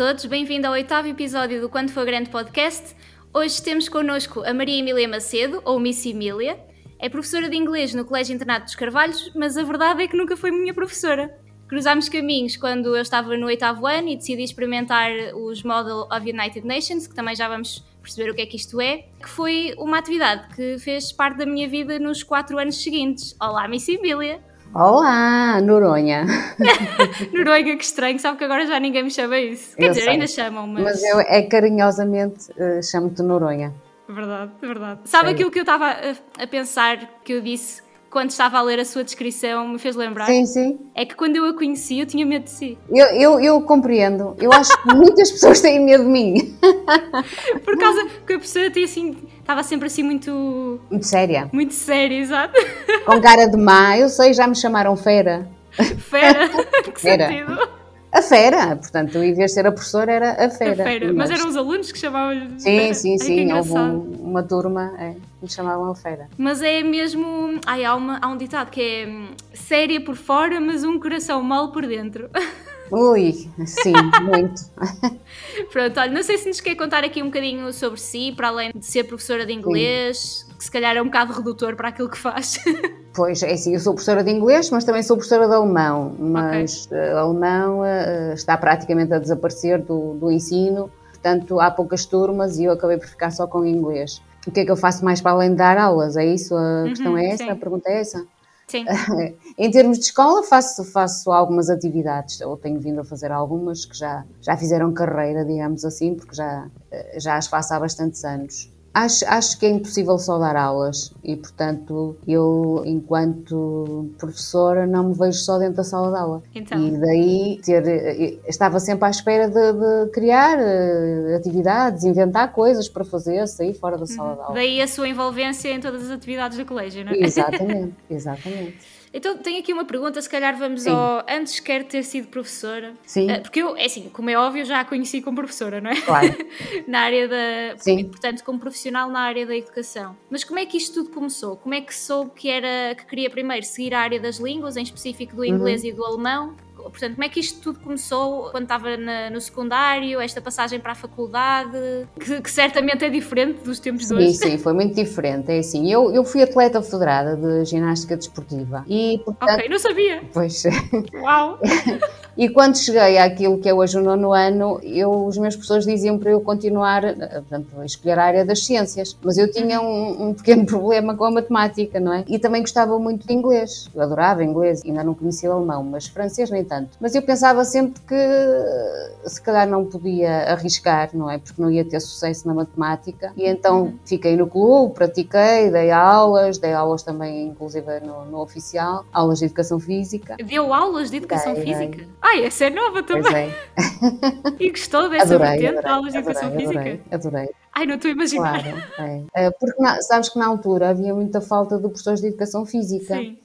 todos, bem-vindo ao oitavo episódio do Quando For Grande Podcast. Hoje temos connosco a Maria Emília Macedo, ou Miss Emília. É professora de inglês no Colégio Internato dos Carvalhos, mas a verdade é que nunca foi minha professora. Cruzámos caminhos quando eu estava no oitavo ano e decidi experimentar os Model of United Nations, que também já vamos perceber o que é que isto é, que foi uma atividade que fez parte da minha vida nos quatro anos seguintes. Olá, Miss Emília! Olá, Noronha! Noronha, que estranho, sabe que agora já ninguém me chama isso. Quer eu dizer, sei. ainda chamam, mas. Mas eu é carinhosamente uh, chamo-te Noronha. Verdade, verdade. Sabe aquilo que eu estava a, a, pensar, que eu disse quando estava a ler a sua descrição, me fez lembrar? Sim, sim. É que quando eu a conheci, eu tinha medo de si. Eu, eu, eu compreendo. Eu acho que muitas pessoas têm medo de mim. Por causa que a pessoa tinha assim, estava sempre assim muito. Muito séria. Muito séria, exato. Com cara de má, eu sei, já me chamaram fera. Fera? que fera. sentido? A fera, portanto, em vez de ser a professora, era a fera. A fera. Mas eram os alunos que chamavam-lhe Sim, fera. sim, sim. Houve um, uma turma é, que chamavam a fera. Mas é mesmo. Ai, há, uma, há um ditado que é hum, séria por fora, mas um coração mal por dentro. Ui, sim, muito. Pronto, olha, não sei se nos quer contar aqui um bocadinho sobre si, para além de ser professora de inglês, sim. que se calhar é um bocado redutor para aquilo que faz. Pois, é assim, eu sou professora de inglês, mas também sou professora de alemão, mas okay. Eh, alemão uh, está praticamente a desaparecer do, do ensino, portanto há poucas turmas e eu acabei por ficar só com inglês. O que é que eu faço mais para além de dar aulas? É isso? A uhum, questão é essa? Sim. A pergunta é essa? Sim. em termos de escola, faço, faço algumas atividades, ou tenho vindo a fazer algumas que já, já fizeram carreira, digamos assim, porque já, eh, já as faço há bastantes anos. Acho, acho que é impossível só dar aulas e, portanto, eu, enquanto professora, não me vejo só dentro da sala de aula. Então. E daí ter, eh, estava sempre à espera de, de criar uh, atividades, inventar coisas para fazer, sair fora da sala de aula. Daí a sua envolvência em todas as atividades do colégio, não é? Exatamente, exatamente. Então tenho aqui uma pergunta, se calhar vamos Sim. ao. Antes quer ter sido professora. Sim. Uh, porque eu, é assim, como é óbvio, já a conheci como professora, não é? Claro. na área da. Sim. Portanto, como profissional na área da educação. Mas como é que isto tudo começou? Como é que soube que era que queria primeiro seguir a área das línguas, em específico do inglês uhum. e do alemão? Portanto, como é que isto tudo começou quando estava na, no secundário, esta passagem para a faculdade, que, que, certamente é diferente dos tempos sim, de hoje? Sim, sim, foi muito diferente. É assim, eu, eu fui atleta federada de ginástica desportiva e, portanto... Ok, não sabia. Pois. Uau! E quando cheguei àquilo que é hoje o nono ano, eu, os meus professores diziam para eu continuar, portanto, a escolher a área das ciências. Mas eu tinha um, um, pequeno problema com a matemática, não é? E também gostava muito de inglês. Eu adorava inglês, ainda não conhecia o alemão, mas francês nem tanto. Mas eu pensava sempre que se calhar não podia arriscar, não é? Porque não ia ter sucesso na matemática. E então uhum. fiquei no clube, pratiquei, dei aulas, dei aulas também, inclusive no, no oficial, aulas de educação física. Deu aulas de educação dei, física? Dei. Ai, essa é nova também. É. e gostou dessa adorei, vertente adorei, aulas de educação adorei, física? Adorei, adorei. Ai, não estou a imaginar. Claro, é. é porque na, sabes que na altura havia muita falta de professores de educação física. Sim.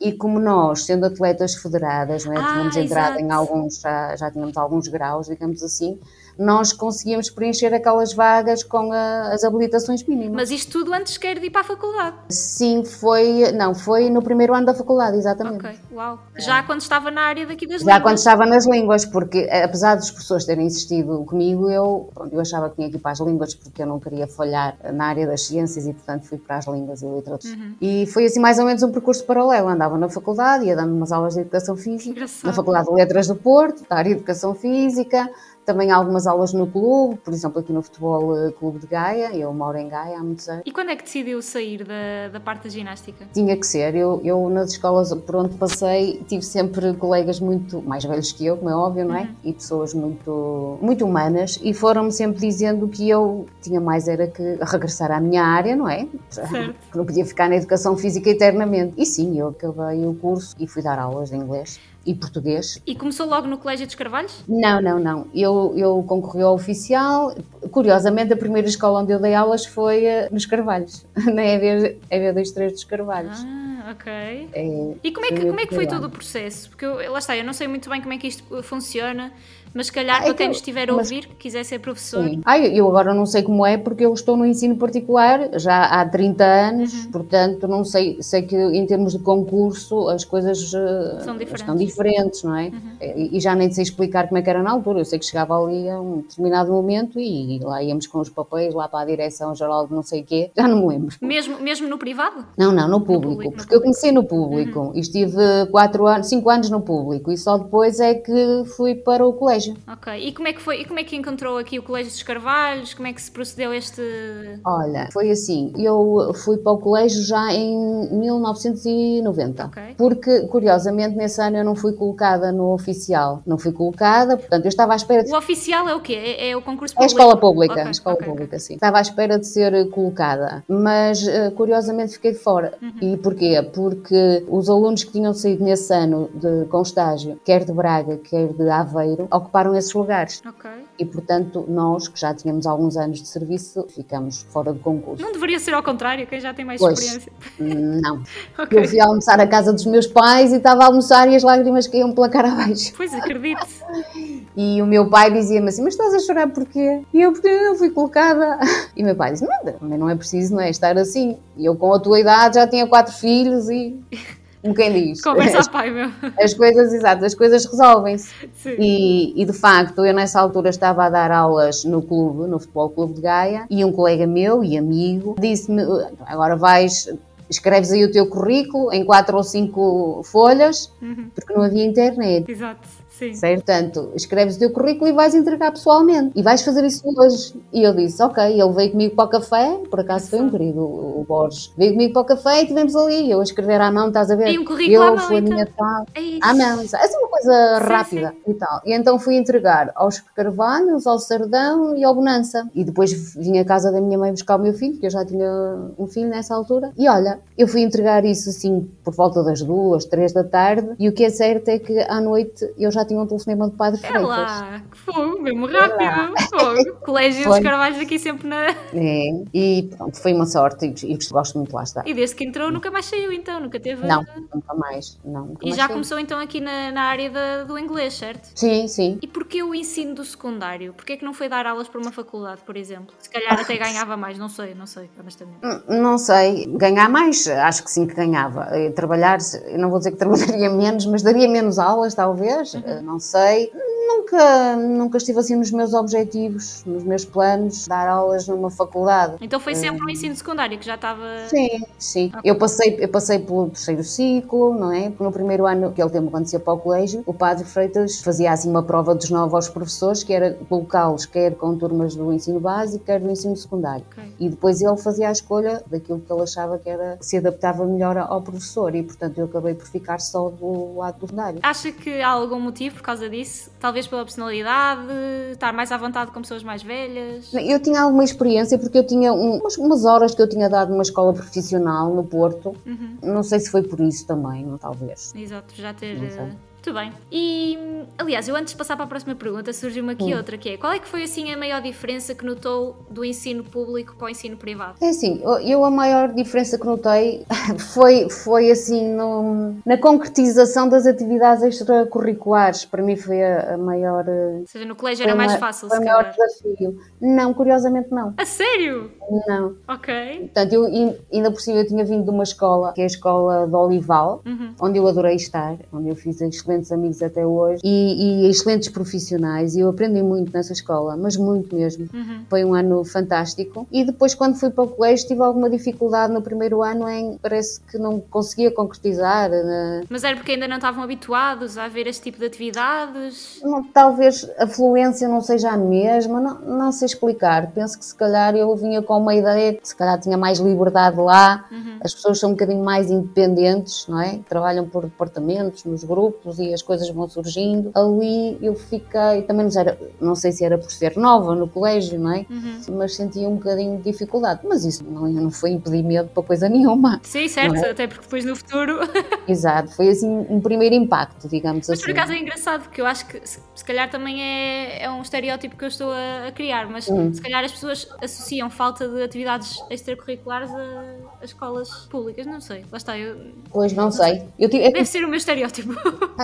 E como nós, sendo atletas federadas, não é? Ah, tínhamos entrado em alguns, já, já tínhamos alguns graus, digamos assim, nós conseguíamos preencher aquelas vagas com a, as habilitações mínimas. Mas isto tudo antes quer de ir para a faculdade? Sim, foi, não, foi no primeiro ano da faculdade, exatamente. Ok, uau. Já quando estava na área daqui das Já línguas? Já quando estava nas línguas, porque apesar dos professores terem insistido comigo, eu, eu achava que tinha que ir para as línguas porque eu não queria falhar na área das ciências e, portanto, fui para as línguas e literatura. Uhum. E foi assim mais ou menos um percurso paralelo. Andava na faculdade, ia dando umas aulas de educação física, na Faculdade de Letras do Porto, da área de educação física, também algumas aulas no clube, por exemplo, aqui no Futebol eh, Clube de Gaia, eu moro em Gaia há muitos anos. E quando é que decidiu sair da, da parte da ginástica? Tinha que ser, eu, eu nas escolas por onde passei tive sempre colegas muito mais velhos que eu, como é óbvio, não é? Uhum. E pessoas muito, muito humanas e foram-me sempre dizendo que eu tinha mais era que regressar à minha área, não é? Certo. Que não podia ficar na educação física eternamente. E sim, eu acabei o curso e fui dar aulas de inglês e português. E começou logo no Colégio dos Carvalhos? Não, não, não. Eu, eu concorri ao oficial. Curiosamente, a primeira escola onde eu dei aulas foi uh, nos Carvalhos, na EV, EV23 dos Carvalhos. Ah, ok. É, e como é que, como é que foi todo o processo? Porque eu, lá está, eu não sei muito bem como é que isto funciona, mas se calhar Ah, é para que quem nos estiver a ouvir, que quiser ser professor, Sim. Ah, eu agora não sei como é porque eu estou no ensino particular já há 30 anos, Uhum. portanto não sei, sei que em termos de concurso as coisas eh, São diferentes. estão diferentes, não é? E, e já nem sei explicar como é que era na altura, eu sei que chegava ali a um determinado momento e lá íamos com os papéis lá para a direção-geral de não sei o quê, já não me lembro. mesmo, mesmo no privado? Não, não, no público, público, no porque eu comecei no público e estive 4 anos, 5 anos no público e só depois é que fui para o colégio. Ok. E como é que foi? E como é que encontrou aqui o Colégio dos Carvalhos? Como é que se procedeu este. Olha, foi assim, eu fui para o colégio já em 1990, Ok. porque curiosamente nesse ano eu não fui colocada no oficial, não fui colocada, portanto eu estava à espera de O oficial é o quê? É, é o concurso É a público? escola pública, Ok, a escola ok, ok. pública, sim. Estava à espera de ser colocada, mas eh, curiosamente fiquei fora. Uhum. E porquê? Porque os alunos que tinham saído nesse ano de, com estágio, quer de Braga, quer de Aveiro, ocuparam esses lugares. Ok. E, portanto, nós, que já tínhamos alguns anos de serviço, ficamos fora do concurso. Não deveria ser ao contrário, quem já tem mais Pois. experiência. Não. Ok. Eu fui almoçar à casa dos meus pais e estava a almoçar e as lágrimas caíam pela cara abaixo. Pois acredito. E o meu pai dizia-me assim: Mas estás a chorar porquê? E eu, porque eu não fui colocada. E o meu pai disse: Nada, não é preciso não é, estar assim. E eu, com a tua idade, já tinha quatro filhos e. Como quem diz. Conversa As, pai, meu. as coisas, exato, as coisas resolvem-se. E, e, de facto, eu nessa altura estava a dar aulas no clube, no Futebol Clube de Gaia, e um colega meu e amigo disse-me: Agora vais. Escreves aí o teu currículo em quatro ou cinco folhas, Uhum. porque não havia internet. Exato. Sim. Certo? Portanto, escreves o teu currículo e vais entregar pessoalmente. E vais fazer isso hoje. E eu disse, ok, ele veio comigo para o café, por acaso foi um querido, o Borges. Veio comigo para o café e tivemos ali, eu a escrever à mão, estás a ver? E um currículo à eu, mão, fulaninha então. tal. É. À mão, é uma coisa Sim, rápida e tal. E então fui entregar aos Carvalhos, ao Sardão e ao Bonança. E depois vim à casa da minha mãe buscar o meu filho, que eu já tinha um filho nessa altura. E olha, eu fui entregar isso assim por volta das duas, três da tarde. E o que é certo é que à noite eu já tinha um telefonema do Padre É Freitas. lá, que fogo, mesmo rápido. Fogo. Colégio dos Foi. Carvalhos aqui sempre na. É, e pronto, foi uma sorte e, e gosto muito lá estar. E desde que entrou nunca mais saiu, então, nunca teve. Não, nunca mais. Não, nunca E mais já fui. começou então aqui na, na área da- do inglês, certo? Sim, sim. E porquê o ensino do secundário? Porquê que não foi dar aulas para uma faculdade, por exemplo? Se calhar até ganhava mais, não sei, não sei, honestamente. Hum, Não sei, ganhar mais, acho que sim que ganhava. Eh, Trabalhar, eu não vou dizer que trabalharia menos, mas daria menos aulas, talvez, não sei. Nunca, nunca estive assim nos meus objetivos, nos meus planos, dar aulas numa faculdade. Então foi sempre o ensino secundário que já estava. Sim, sim. Eu passei, eu passei pelo terceiro ciclo, não é? No primeiro ano, que é o tempo quando se ia para o colégio, o padre Freitas fazia assim uma prova dos novos aos professores, que era colocá-los quer com turmas do ensino básico, quer do ensino secundário. Ok. E depois ele fazia a escolha daquilo que ele achava que era se adaptava melhor ao professor e, portanto, eu acabei por ficar só do lado do secundário. Acha que há algum motivo por causa disso? Talvez pela personalidade, estar mais à vontade com pessoas mais velhas? Eu tinha alguma experiência porque eu tinha um- umas, horas que eu tinha dado numa escola profissional no Porto. Uhum. Não sei se foi por isso também, talvez. Exato, já ter. Muito bem. E, aliás, eu antes de passar para a próxima pergunta, surgiu-me aqui Hum. outra que é: qual é que foi assim a maior diferença que notou do ensino público para o ensino privado? É assim, eu- a maior diferença que notei foi, foi assim no- na concretização das atividades extracurriculares. Para mim foi a, a maior. eh, Ou seja, no colégio era mais fácil, foi se o maior calhar. desafio. Não, curiosamente não. A sério? Não. Ok. Portanto, eu in- ainda por cima eu tinha vindo de uma escola, que é a escola de Olival, Uhum. onde eu adorei estar, onde eu fiz excelentes amigos até hoje e, e excelentes profissionais. E eu aprendi muito nessa escola, mas muito mesmo. Uhum. Foi um ano fantástico. E depois, quando fui para o colégio, tive alguma dificuldade no primeiro ano em parece que não conseguia concretizar. né? Mas era porque ainda não estavam habituados a ver este tipo de atividades? Não, talvez a fluência não seja a mesma, não, não sei explicar. Penso que se calhar eu vinha com uma ideia que se calhar tinha mais liberdade lá, Uhum. as pessoas são um bocadinho mais independentes, não é? Trabalham por departamentos, nos grupos e as coisas vão surgindo. Ali eu fiquei, também não sei, era- não sei se era por ser nova no colégio, não é? Uhum. Mas sentia um bocadinho de dificuldade. Mas isso não, não foi impedimento para coisa nenhuma. Sim, certo, Não é? até porque depois no futuro. Exato, foi assim um primeiro impacto, digamos Mas assim. por acaso é engraçado, porque eu acho que se, se calhar também é, é um estereótipo que eu estou a, a criar, mas Hum. se calhar as pessoas associam falta de atividades extracurriculares a, a escolas públicas, não sei. Lá está, eu, Pois não sei. Eu tive, é deve ser o meu estereótipo.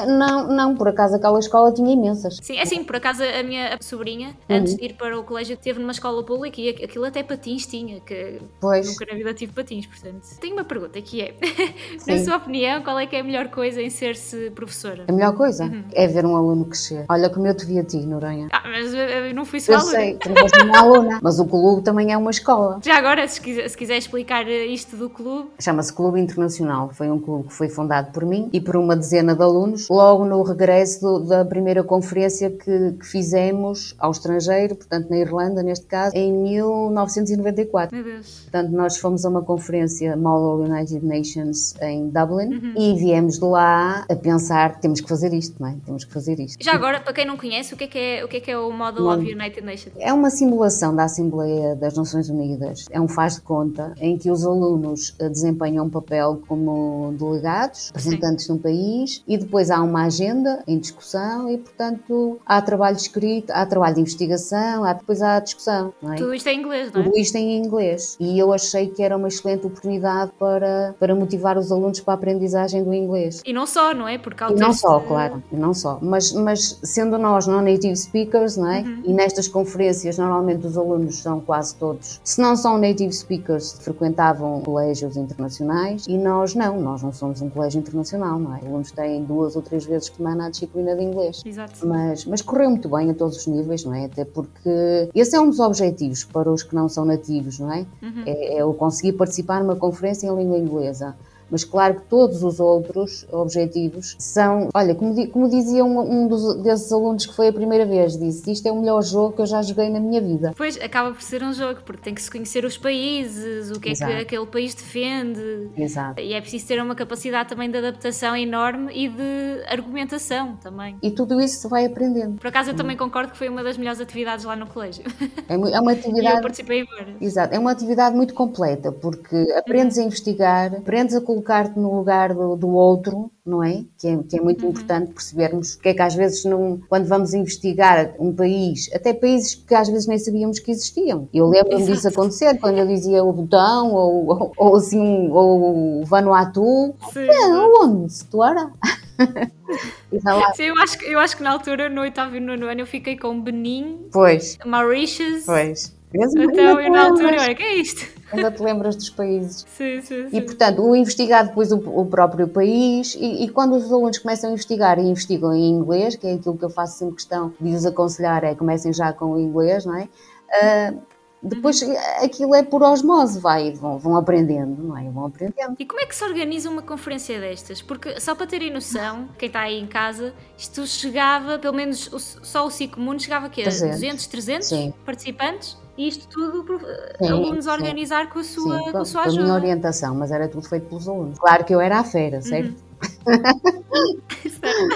Ah, não, não, por acaso aquela escola tinha imensas. Sim, é assim, por acaso a minha sobrinha, uhum. antes de ir para o colégio, teve numa escola pública e aquilo até patins tinha, que pois. nunca na vida tive patins, portanto. Tenho uma pergunta que é, na sua opinião, qual é que é a melhor coisa em ser-se professora? A melhor coisa uhum. é ver um aluno crescer. Olha como eu te vi a ti, Noronha. Ah, mas eu não fui só eu aluna. sei, tu não uma aluna, mas o clube também é uma escola. Já agora, se quiser, se quiser explicar isto do clube. Chama-se Clube Internacional, foi um clube que foi fundado por mim e por uma dezena de alunos, logo no regresso do, da primeira conferência que, que, fizemos ao estrangeiro, portanto na Irlanda, neste caso, em 1994. Meu Deus. Portanto, nós fomos a uma conferência Model United Nations em Dublin uhum. e viemos de lá a pensar, temos que fazer isto, não é? Temos que fazer isto. Já agora, para quem não conhece, o que é que é o, que é, que é o Model of United Nations? É uma simulação da Assembleia das Nações Unidas. É um faz de conta em que os alunos desempenham um papel como delegados, representantes de um país, e depois há uma agenda em discussão e, portanto, há trabalho escrito, há trabalho de investigação, há, depois há discussão. É? Tudo isto em inglês, não é? Tudo isto em inglês. E eu achei que era uma excelente oportunidade para, para motivar os alunos para a aprendizagem do inglês. E não só, não é? Porque e não só, claro, e não só. Mas, mas sendo nós não native speakers, não é? Uhum. E nestas conferências, normalmente os alunos são quase todos, se não são native speakers, frequentavam colégios internacionais e nós não, nós não somos um colégio internacional, não é? Os alunos têm duas ou três vezes por semana a disciplina de inglês. Exato. Mas, mas correu muito bem a todos os níveis, não é? Até porque esse é um dos objetivos para os que não são nativos, não é? Uhum. É, é o conseguir participar numa conferência em língua inglesa. Mas claro que todos os outros objetivos são, olha, como, como dizia um, um dos, desses alunos que foi a primeira vez, disse, isto é o melhor jogo que eu já joguei na minha vida. Pois, acaba por ser um jogo, porque tem que se conhecer os países, o que Exato. é que aquele país defende. Exato. E é preciso ter uma capacidade também de adaptação enorme e de argumentação também. E tudo isso se vai aprendendo. Por acaso eu também concordo que foi uma das melhores atividades lá no colégio. É, é uma atividade... Eu participei em várias. Exato, é uma atividade muito completa, porque aprendes uhum. a investigar, aprendes a colocar-te no lugar do, do, outro, não é? Que, é? que é, muito uhum. importante percebermos que é que às vezes, não, quando vamos investigar um país, até países que às vezes nem sabíamos que existiam. Eu lembro-me disso acontecer, quando eu dizia o Botão, ou, ou, ou assim, ou o Vanuatu. Sim. É, onde? Situara? Sim, eu acho, eu acho que na altura, no oitavo e no ano, eu fiquei com Benin, pois. Mauritius. Pois. Então, eu na altura, olha, que é isto? Ainda te lembras dos países. Sim, sim, sim. E, portanto, o investigar depois o, o próprio país e, e, quando os alunos começam a investigar e investigam em inglês, que é aquilo que eu faço sempre questão de os aconselhar, é comecem já com o inglês, não é? Uh, depois uhum. aquilo é por osmose, vai, vão, vão aprendendo, não é? Vão aprendendo. E como é que se organiza uma conferência destas? Porque, só para terem noção, quem está aí em casa, isto chegava, pelo menos só o Cico Mundo chegava a 200, 300 Sim. participantes? E isto tudo por sim, alunos sim. organizar com a sua, sim, com a sua ajuda. a minha orientação, mas era tudo feito pelos alunos. Claro que eu era à feira, certo? Uhum.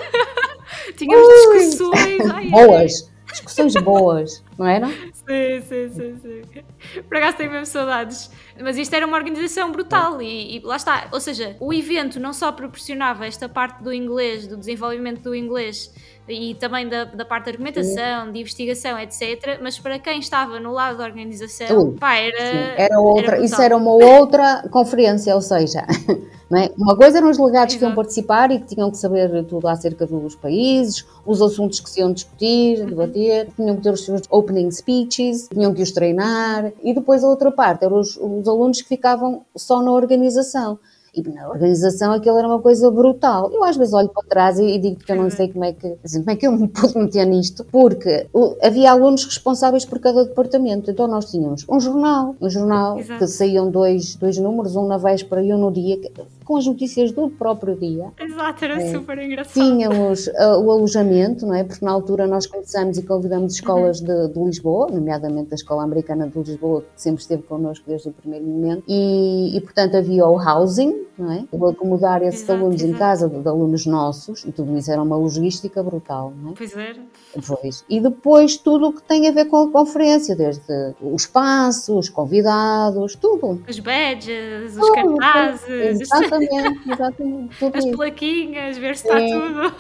Tínhamos Ui, discussões. Ai, boas, discussões boas, não eram? Sim, sim, sim, sim. Por acaso tenho mesmo saudades. Mas isto era uma organização brutal e, e, lá está. Ou seja, o evento não só proporcionava esta parte do inglês, do desenvolvimento do inglês e também da, da parte da argumentação, de investigação, etc. Mas para quem estava no lado da organização, uh, pá, era, era outra. Era isso era uma outra conferência, ou seja. É? Uma coisa eram os delegados Exato. que iam participar e que tinham que saber tudo acerca dos países, os assuntos que se iam discutir, uhum. debater, tinham que ter os seus opening speeches, tinham que os treinar, e depois a outra parte eram os, os alunos que ficavam só na organização. E na organização aquilo era uma coisa brutal. Eu às vezes olho para trás e, digo que eu não sei como é que, assim, como é que eu me pude meter nisto, porque havia alunos responsáveis por cada departamento. Então nós tínhamos um jornal, um jornal Exato. que saíam dois, dois números, um na véspera e um no dia, com as notícias do próprio dia. Exato, era é. super engraçado. Tínhamos uh, o alojamento, não é? Porque na altura nós começamos e convidamos escolas uhum. de, de, Lisboa, nomeadamente a Escola Americana de Lisboa, que sempre esteve connosco desde o primeiro momento, e, e portanto havia o housing, não é? O acomodar esses exato, alunos exato. em casa de, de, alunos nossos, e tudo isso era uma logística brutal, não é? Pois era. Pois. E depois tudo o que tem a ver com a conferência, desde o espaço, os convidados, tudo. Os badges, os cartazes. Exatamente, exatamente. As isso. plaquinhas, ver se está é. tudo.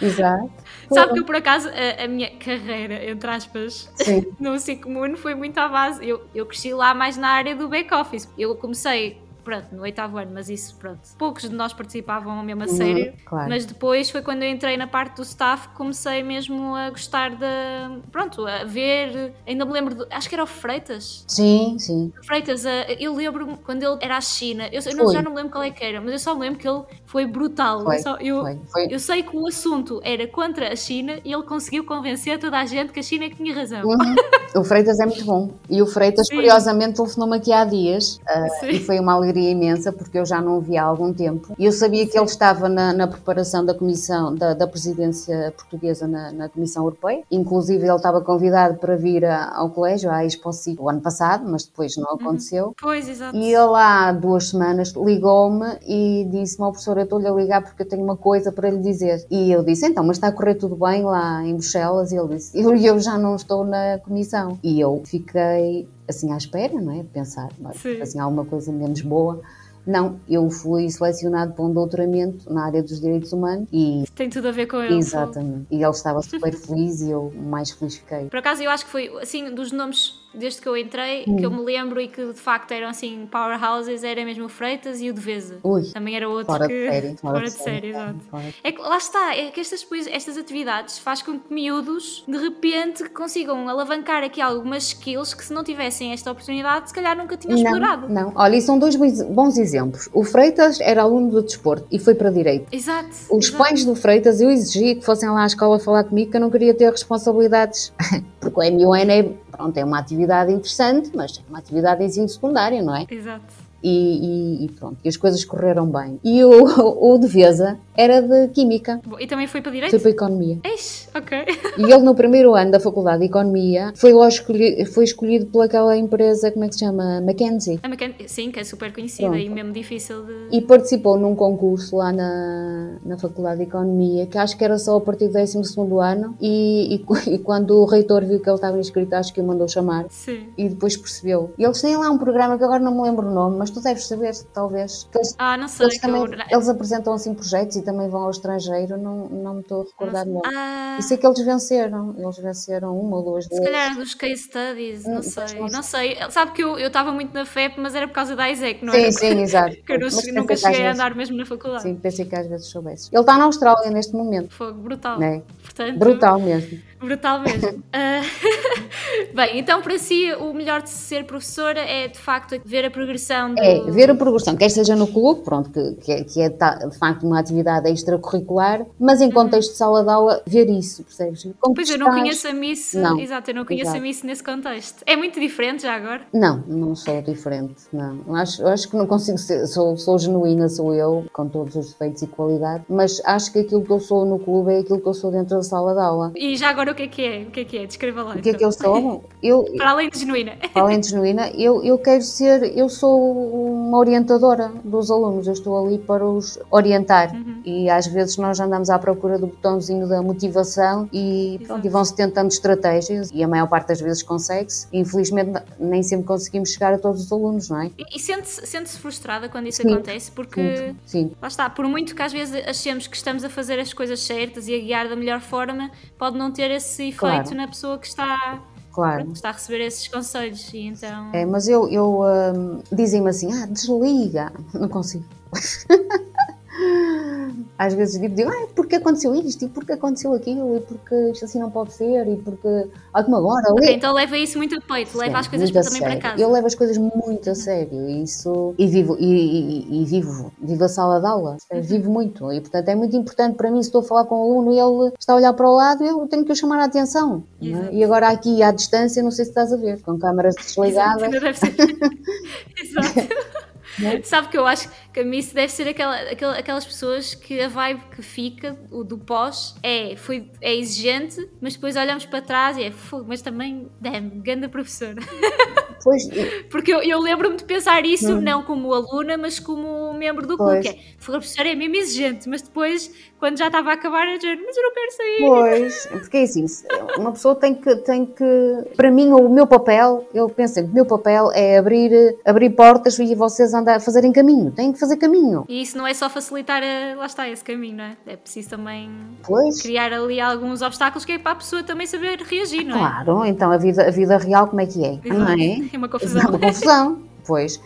Exato. Sabe que eu, por acaso, a, a, minha carreira, entre aspas, no Cicomuno foi muito à base. Eu, eu cresci lá mais na área do back-office. Eu comecei pronto, no oitavo ano, mas isso, pronto. Poucos de nós participavam mesmo a sério. Uhum, claro. Mas depois foi quando eu entrei na parte do staff que comecei mesmo a gostar de. Pronto, a ver. Ainda me lembro, de, acho que era o Freitas. Sim, sim. Freitas, a- eu lembro quando ele era à China, eu, eu não- já não me lembro qual é que era, mas eu só me lembro que ele foi brutal. Foi, eu, só- eu- foi, foi. eu sei que o assunto era contra a China e ele conseguiu convencer toda a gente que a China é que tinha razão. Uhum. O Freitas é muito bom. E o Freitas, Sim. curiosamente, telefonou-me aqui há dias Sim. e foi uma alegria imensa porque eu já não o via há algum tempo. E eu sabia que ele estava na, na preparação da comissão, da, da presidência portuguesa na, na Comissão Europeia. Inclusive, ele estava convidado para vir a- ao colégio, à Expo Cic, o ano passado, mas depois não aconteceu. Pois, exato. E ele há duas semanas ligou-me e disse-me professor, eu estou-lhe a ligar porque eu tenho uma coisa para lhe dizer. E eu disse, então, mas está a correr tudo bem lá em Bruxelas? E ele disse, eu, eu já não estou na comissão. E eu fiquei assim à espera, não é? Pensar, "Bem, Sim. assim, alguma coisa menos boa. Não, eu fui selecionado para um doutoramento na área dos direitos humanos e Tem tudo a ver com ele. exatamente. E ele estava super feliz e eu mais feliz fiquei. Por acaso eu acho que foi assim dos nomes desde que eu entrei Hum. que eu me lembro e que de facto eram assim powerhouses era mesmo o Freitas e o Devesa. Ui, Também era outro fora que de série. fora de série, exato. É lá está, é que estas, estas atividades faz com que miúdos de repente consigam alavancar aqui algumas skills que se não tivessem esta oportunidade se calhar nunca tinham explorado. Não. Olha, e são dois bons- bons exemplos. O Freitas era aluno do desporto e foi para direito. Exato. Os exato. pais do Freitas, eu exigia que fossem lá à escola falar comigo, que eu não queria ter responsabilidades. Porque o MUN é, pronto, é uma atividade interessante, mas é uma atividade de ensino secundário, não é? Exato. E, e- e pronto, e as coisas correram bem. E o, o Devesa era de Química, e também foi para direito? foi para Economia. Eish, ok. E ele, no primeiro ano da Faculdade de Economia, foi, escolhi- foi escolhido pelaquela empresa, como é que se chama? Mackenzie. A Sim, que é super conhecida Pronto. e mesmo difícil de. E participou num concurso lá na, na Faculdade de Economia, que acho que era só a partir do 12 ano, e, e, e quando o reitor viu que ele estava inscrito, acho que o mandou chamar. Sim. E depois percebeu. E eles têm lá um programa que agora não me lembro o nome, mas tu deves saber, talvez. Eles, Ah, não sei. eles, que eu- também, eles apresentam assim projetos e também vão ao estrangeiro, não, não me estou a recordar o nome. Ah, E sei que eles venceram, eles venceram uma ou duas se vezes. calhar dos case studies, não Hum, sei. não Não sei. Sabe que eu eu estava muito na FEP, mas era por causa da Isaac, não Sim, era? sim, exato. Que eu não- nunca cheguei a vezes- andar mesmo na faculdade. Sim, pensei que às vezes soubesse. Ele está na Austrália neste momento, Fogo, brutal. né? Portanto, Brutal mesmo. Brutal mesmo. Ah, Bem, então para si o melhor de ser professora é de facto ver a progressão do... É, ver a progressão, quer seja no clube, pronto, que, que é, é ta- de facto uma atividade extracurricular, mas em contexto de sala de aula, ver isso, percebes? Como Uhum. Pois eu não conheço a Miss, Não, exato, eu não conheço exato. a Miss nesse contexto. É muito diferente já agora. Não, não sou diferente, não. Eu Acho, acho que não consigo ser, sou, sou genuína, sou eu, com todos os defeitos e qualidade, mas acho que aquilo que eu sou no clube é aquilo que eu sou dentro da sala de aula. E já agora o que é que é? O que é que é? Descreva lá. O que é então. que eu sou? Eu, Para além de genuína. além de genuína, eu, eu quero ser, eu sou uma orientadora dos alunos, eu estou ali para os orientar Uhum. e às vezes nós andamos à procura do botãozinho da motivação e, pronto, e vão-se tentando estratégias e a maior parte das vezes consegue-se. Infelizmente nem sempre conseguimos chegar a todos os alunos, não é? E, e sente-se sente-se frustrada quando isso Sim. acontece? Porque Sim, Lá está, por muito que às vezes achemos que estamos a fazer as coisas certas e a guiar da melhor forma, pode não ter esse efeito Claro. na pessoa que está, claro. está a receber esses conselhos. E então. É, mas eu, eu hum, dizem-me assim, ah, desliga. Não consigo. Às vezes digo, digo, ah, porque aconteceu isto, e porque aconteceu aquilo, e porque isto assim não pode ser, e porque. Ah, como agora, Ok, então leva isso muito a peito, leva as coisas também para sério. casa. Eu levo as coisas muito a sério e isso e vivo e, e- e vivo vivo a sala de aula Uhum. vivo muito e portanto é muito importante para mim se estou a falar com um aluno e ele está a olhar para o lado eu tenho que o chamar a atenção é? Exato. e agora aqui à distância não sei se estás a ver com câmaras Exato, desligadas ser. Exato. Né? Sabe que eu acho que a Miss deve ser aquela, aquela- aquelas pessoas que a vibe que fica, o do pós, é, foi, é exigente, mas depois olhamos para trás e é fogo, mas também, damn, ganda professora. pois Porque eu, eu lembro-me de pensar isso, não como aluna, mas como membro do clube, Pois. que é, foi a professora é mesmo exigente, mas depois, quando já estava a acabar, eu dizia, mas eu não quero sair. Pois, porque é assim, uma pessoa tem que, tem que, para mim, o meu papel, eu penso sempre, o meu papel é abrir, abrir portas e vocês andar, fazerem caminho, têm que fazer caminho. E isso não é só facilitar, a- lá está, esse caminho, não é? É preciso também Pois, criar ali alguns obstáculos que é para a pessoa também saber reagir, não é? claro, então a vida, a vida real como é que é? Não é? É uma É confusão. uma confusão. Pois.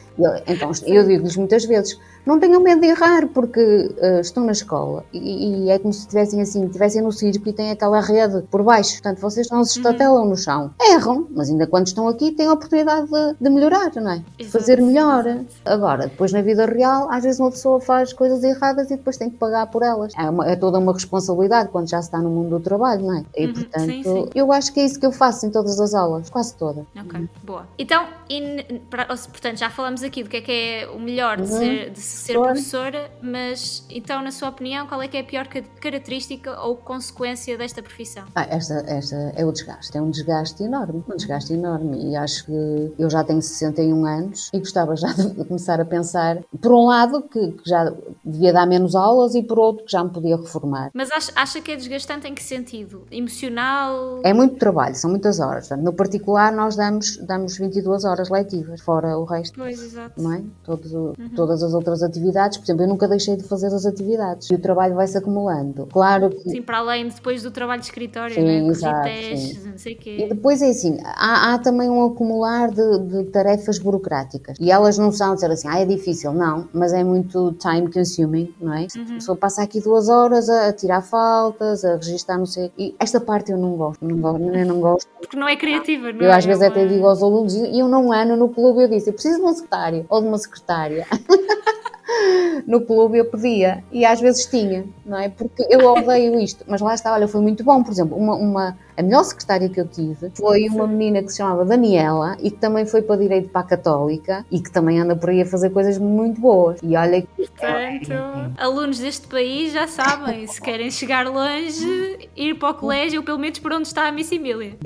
Então, eu digo-lhes muitas vezes, não tenham medo de errar, porque uh, estão na escola e, e, é como se estivessem assim, estivessem no circo e têm aquela rede por baixo. Portanto, vocês não se estatelam uhum. no chão. Erram, mas ainda quando estão aqui têm a oportunidade de, de melhorar, não é? De fazer melhor. Agora, depois na vida real, às vezes uma pessoa faz coisas erradas e depois tem que pagar por elas. É, uma, é toda uma responsabilidade quando já está no mundo do trabalho, não é? E uhum, portanto, sim, sim. eu acho que é isso que eu faço em todas as aulas, quase todas. Ok, uhum. boa. Então, in, pra, portanto, já falamos aqui do que é que é o melhor de, uhum. ser, de ser professora, mas então, na sua opinião, qual é que é a pior característica ou consequência desta profissão? Ah, esta, esta é o desgaste, é um desgaste enorme, um desgaste enorme e acho que eu já tenho 61 anos e gostava já de começar a pensar, por um lado, que, que já devia dar menos aulas e por outro que já me podia reformar. Mas acha, acha que é desgastante em que sentido? Emocional? É muito trabalho, são muitas horas. No particular, nós damos, damos 22 horas letivas, fora o resto. Pois, exato. Não é? Todo, uhum. Todas as outras atividades, por exemplo, eu nunca deixei de fazer as atividades e o trabalho vai-se acumulando. Claro que. Sim, para além depois do trabalho de escritório, sim, né? exato, testes, sim. não sei o quê. E depois é assim, há, há também um acumular de, de, tarefas burocráticas e elas não são dizer assim, ah, é difícil, não, mas é muito time consuming, não é? Uhum. A pessoa passa aqui duas horas a, a tirar faltas, a registrar, não sei. E esta parte eu não gosto, não gosto, eu não gosto. Porque não é criativa, não eu, é? às vezes até digo aos alunos, e eu não ano no clube, eu disse, eu preciso de um secretário ou de uma secretária. no clube eu pedia e às vezes tinha, não é? Porque eu odeio isto, mas lá está, olha, foi muito bom, por exemplo, uma, uma a melhor secretária que eu tive foi uma menina que se chamava Daniela e que também foi para Direito para a Católica e que também anda por aí a fazer coisas muito boas. E olha que. Portanto, alunos deste país já sabem, se querem chegar longe, ir para o colégio ou pelo menos por onde está a Miss Emília.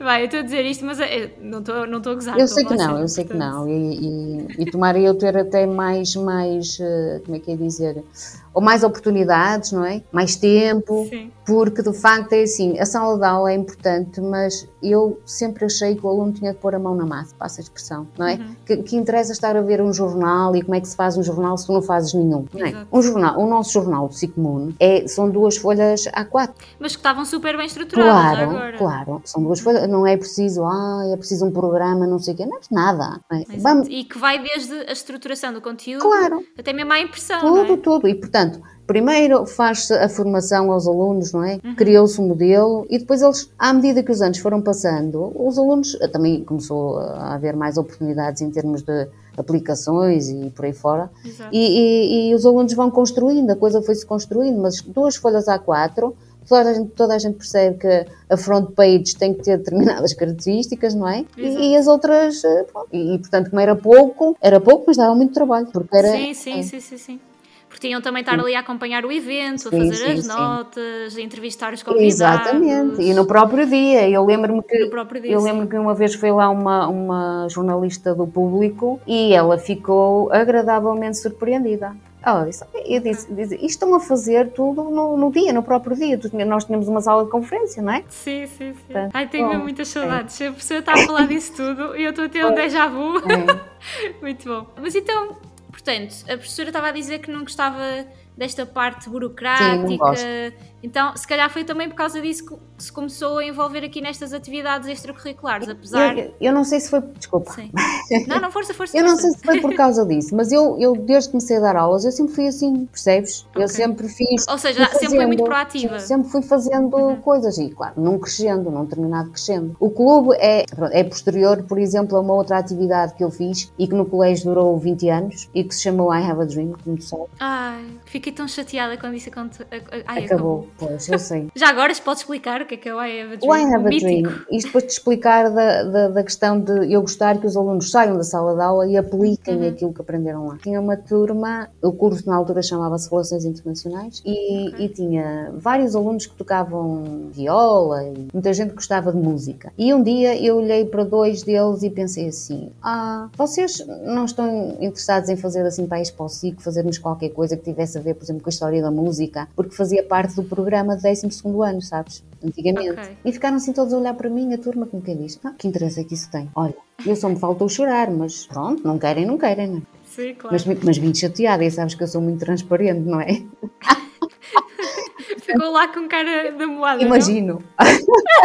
Vai, eu estou a dizer isto, mas é, não estou não a gozar. Eu sei que não, eu sei que não. E, e, e tomara eu ter até mais, mais, eh, como é que é dizer? Ou mais oportunidades, não é? Mais tempo, Sim. porque de facto é assim, a sala de aula é importante, mas eu sempre achei que o aluno tinha de pôr a mão na massa, passa a expressão, não é? Uhum. Que, que, interessa estar a ver um jornal e como é que se faz um jornal se tu não fazes nenhum, não é? Um jornal, o nosso jornal, do Cicomune, é, são duas folhas A4. Mas que estavam super bem estruturadas claro, agora. Claro, são duas folhas, não é preciso, ah, é preciso um programa, não sei o quê, não é nada. É? Vamos... E que vai desde a estruturação do conteúdo claro. até mesmo à impressão, Tudo, é? tudo, e portanto Primeiro faz-se a formação aos alunos, não é? Uhum. Criou-se um modelo e depois eles, à medida que os anos foram passando, os alunos eh, também começou a haver mais oportunidades em termos de aplicações e por aí fora. E, e, e, os alunos vão construindo, a coisa foi-se construindo, mas duas folhas A4, toda a, gente, toda a gente percebe que a front page tem que ter determinadas características, não é? E, e, as outras, eh, e, portanto, como era pouco, era pouco, mas dava muito trabalho. Porque era, sim, sim, é, sim, sim, sim tinham também estar ali a acompanhar o evento, sim, a fazer sim, as sim. notas, a entrevistar os convidados. Exatamente, e no próprio dia. Eu lembro-me que, dia, eu lembro que uma vez foi lá uma, uma jornalista do público e ela ficou agradavelmente surpreendida. Oh, isso, eu disse, disse, isto estão a fazer tudo no, no, dia, no próprio dia. Nós tínhamos uma sala de conferência, não é? Sim, sim, sim. Portanto, Ai, tenho bom, muitas saudades. É. A pessoa está a falar disso tudo e eu estou a ter um déjà vu. É. Muito bom. Mas então, Portanto, a professora estava a dizer que não gostava desta parte burocrática. Sim, então, se calhar foi também por causa disso que se começou a envolver aqui nestas atividades extracurriculares, apesar... Eu, eu não sei se foi... Desculpa. Sim. Não, não, força, força. eu não sei se foi por causa disso, mas eu, eu desde que comecei a dar aulas, eu sempre fui assim, percebes? Okay. Eu sempre fiz... Ou seja, sempre fazendo, foi muito proativa. Sempre fui fazendo uhum. coisas e, claro, não crescendo, não terminado crescendo. O clube é, é posterior, por exemplo, a uma outra atividade que eu fiz e que no colégio durou 20 anos e que se chamou I Have a Dream, como tu sabes. Ai, fiquei tão chateada quando isso aconteceu. Ai, acabou. acabou. Pois, eu sei. Já agora podes explicar o que é que é o I Have a Dream? O I Have a Dream. Isto depois de explicar da, da, da, questão de eu gostar que os alunos saiam da sala de aula e apliquem uhum. aquilo que aprenderam lá. Tinha uma turma, o curso na altura chamava-se Relações Internacionais e, okay. e, tinha vários alunos que tocavam viola e muita gente que gostava de música. E um dia eu olhei para dois deles e pensei assim: ah, vocês não estão interessados em fazer assim para a Expo fazermos qualquer coisa que tivesse a ver, por exemplo, com a história da música, porque fazia parte do programa de 12 ano, sabes? Antigamente. Okay. E ficaram assim todos a olhar para mim, a turma, como quem diz: ah, que interesse é que isso tem? Olha, eu só me faltou chorar, mas pronto, não querem, não querem, não é? Sim, claro. Mas, mas vim chateada e sabes que eu sou muito transparente, não é? Ficou lá com cara da moada. Imagino.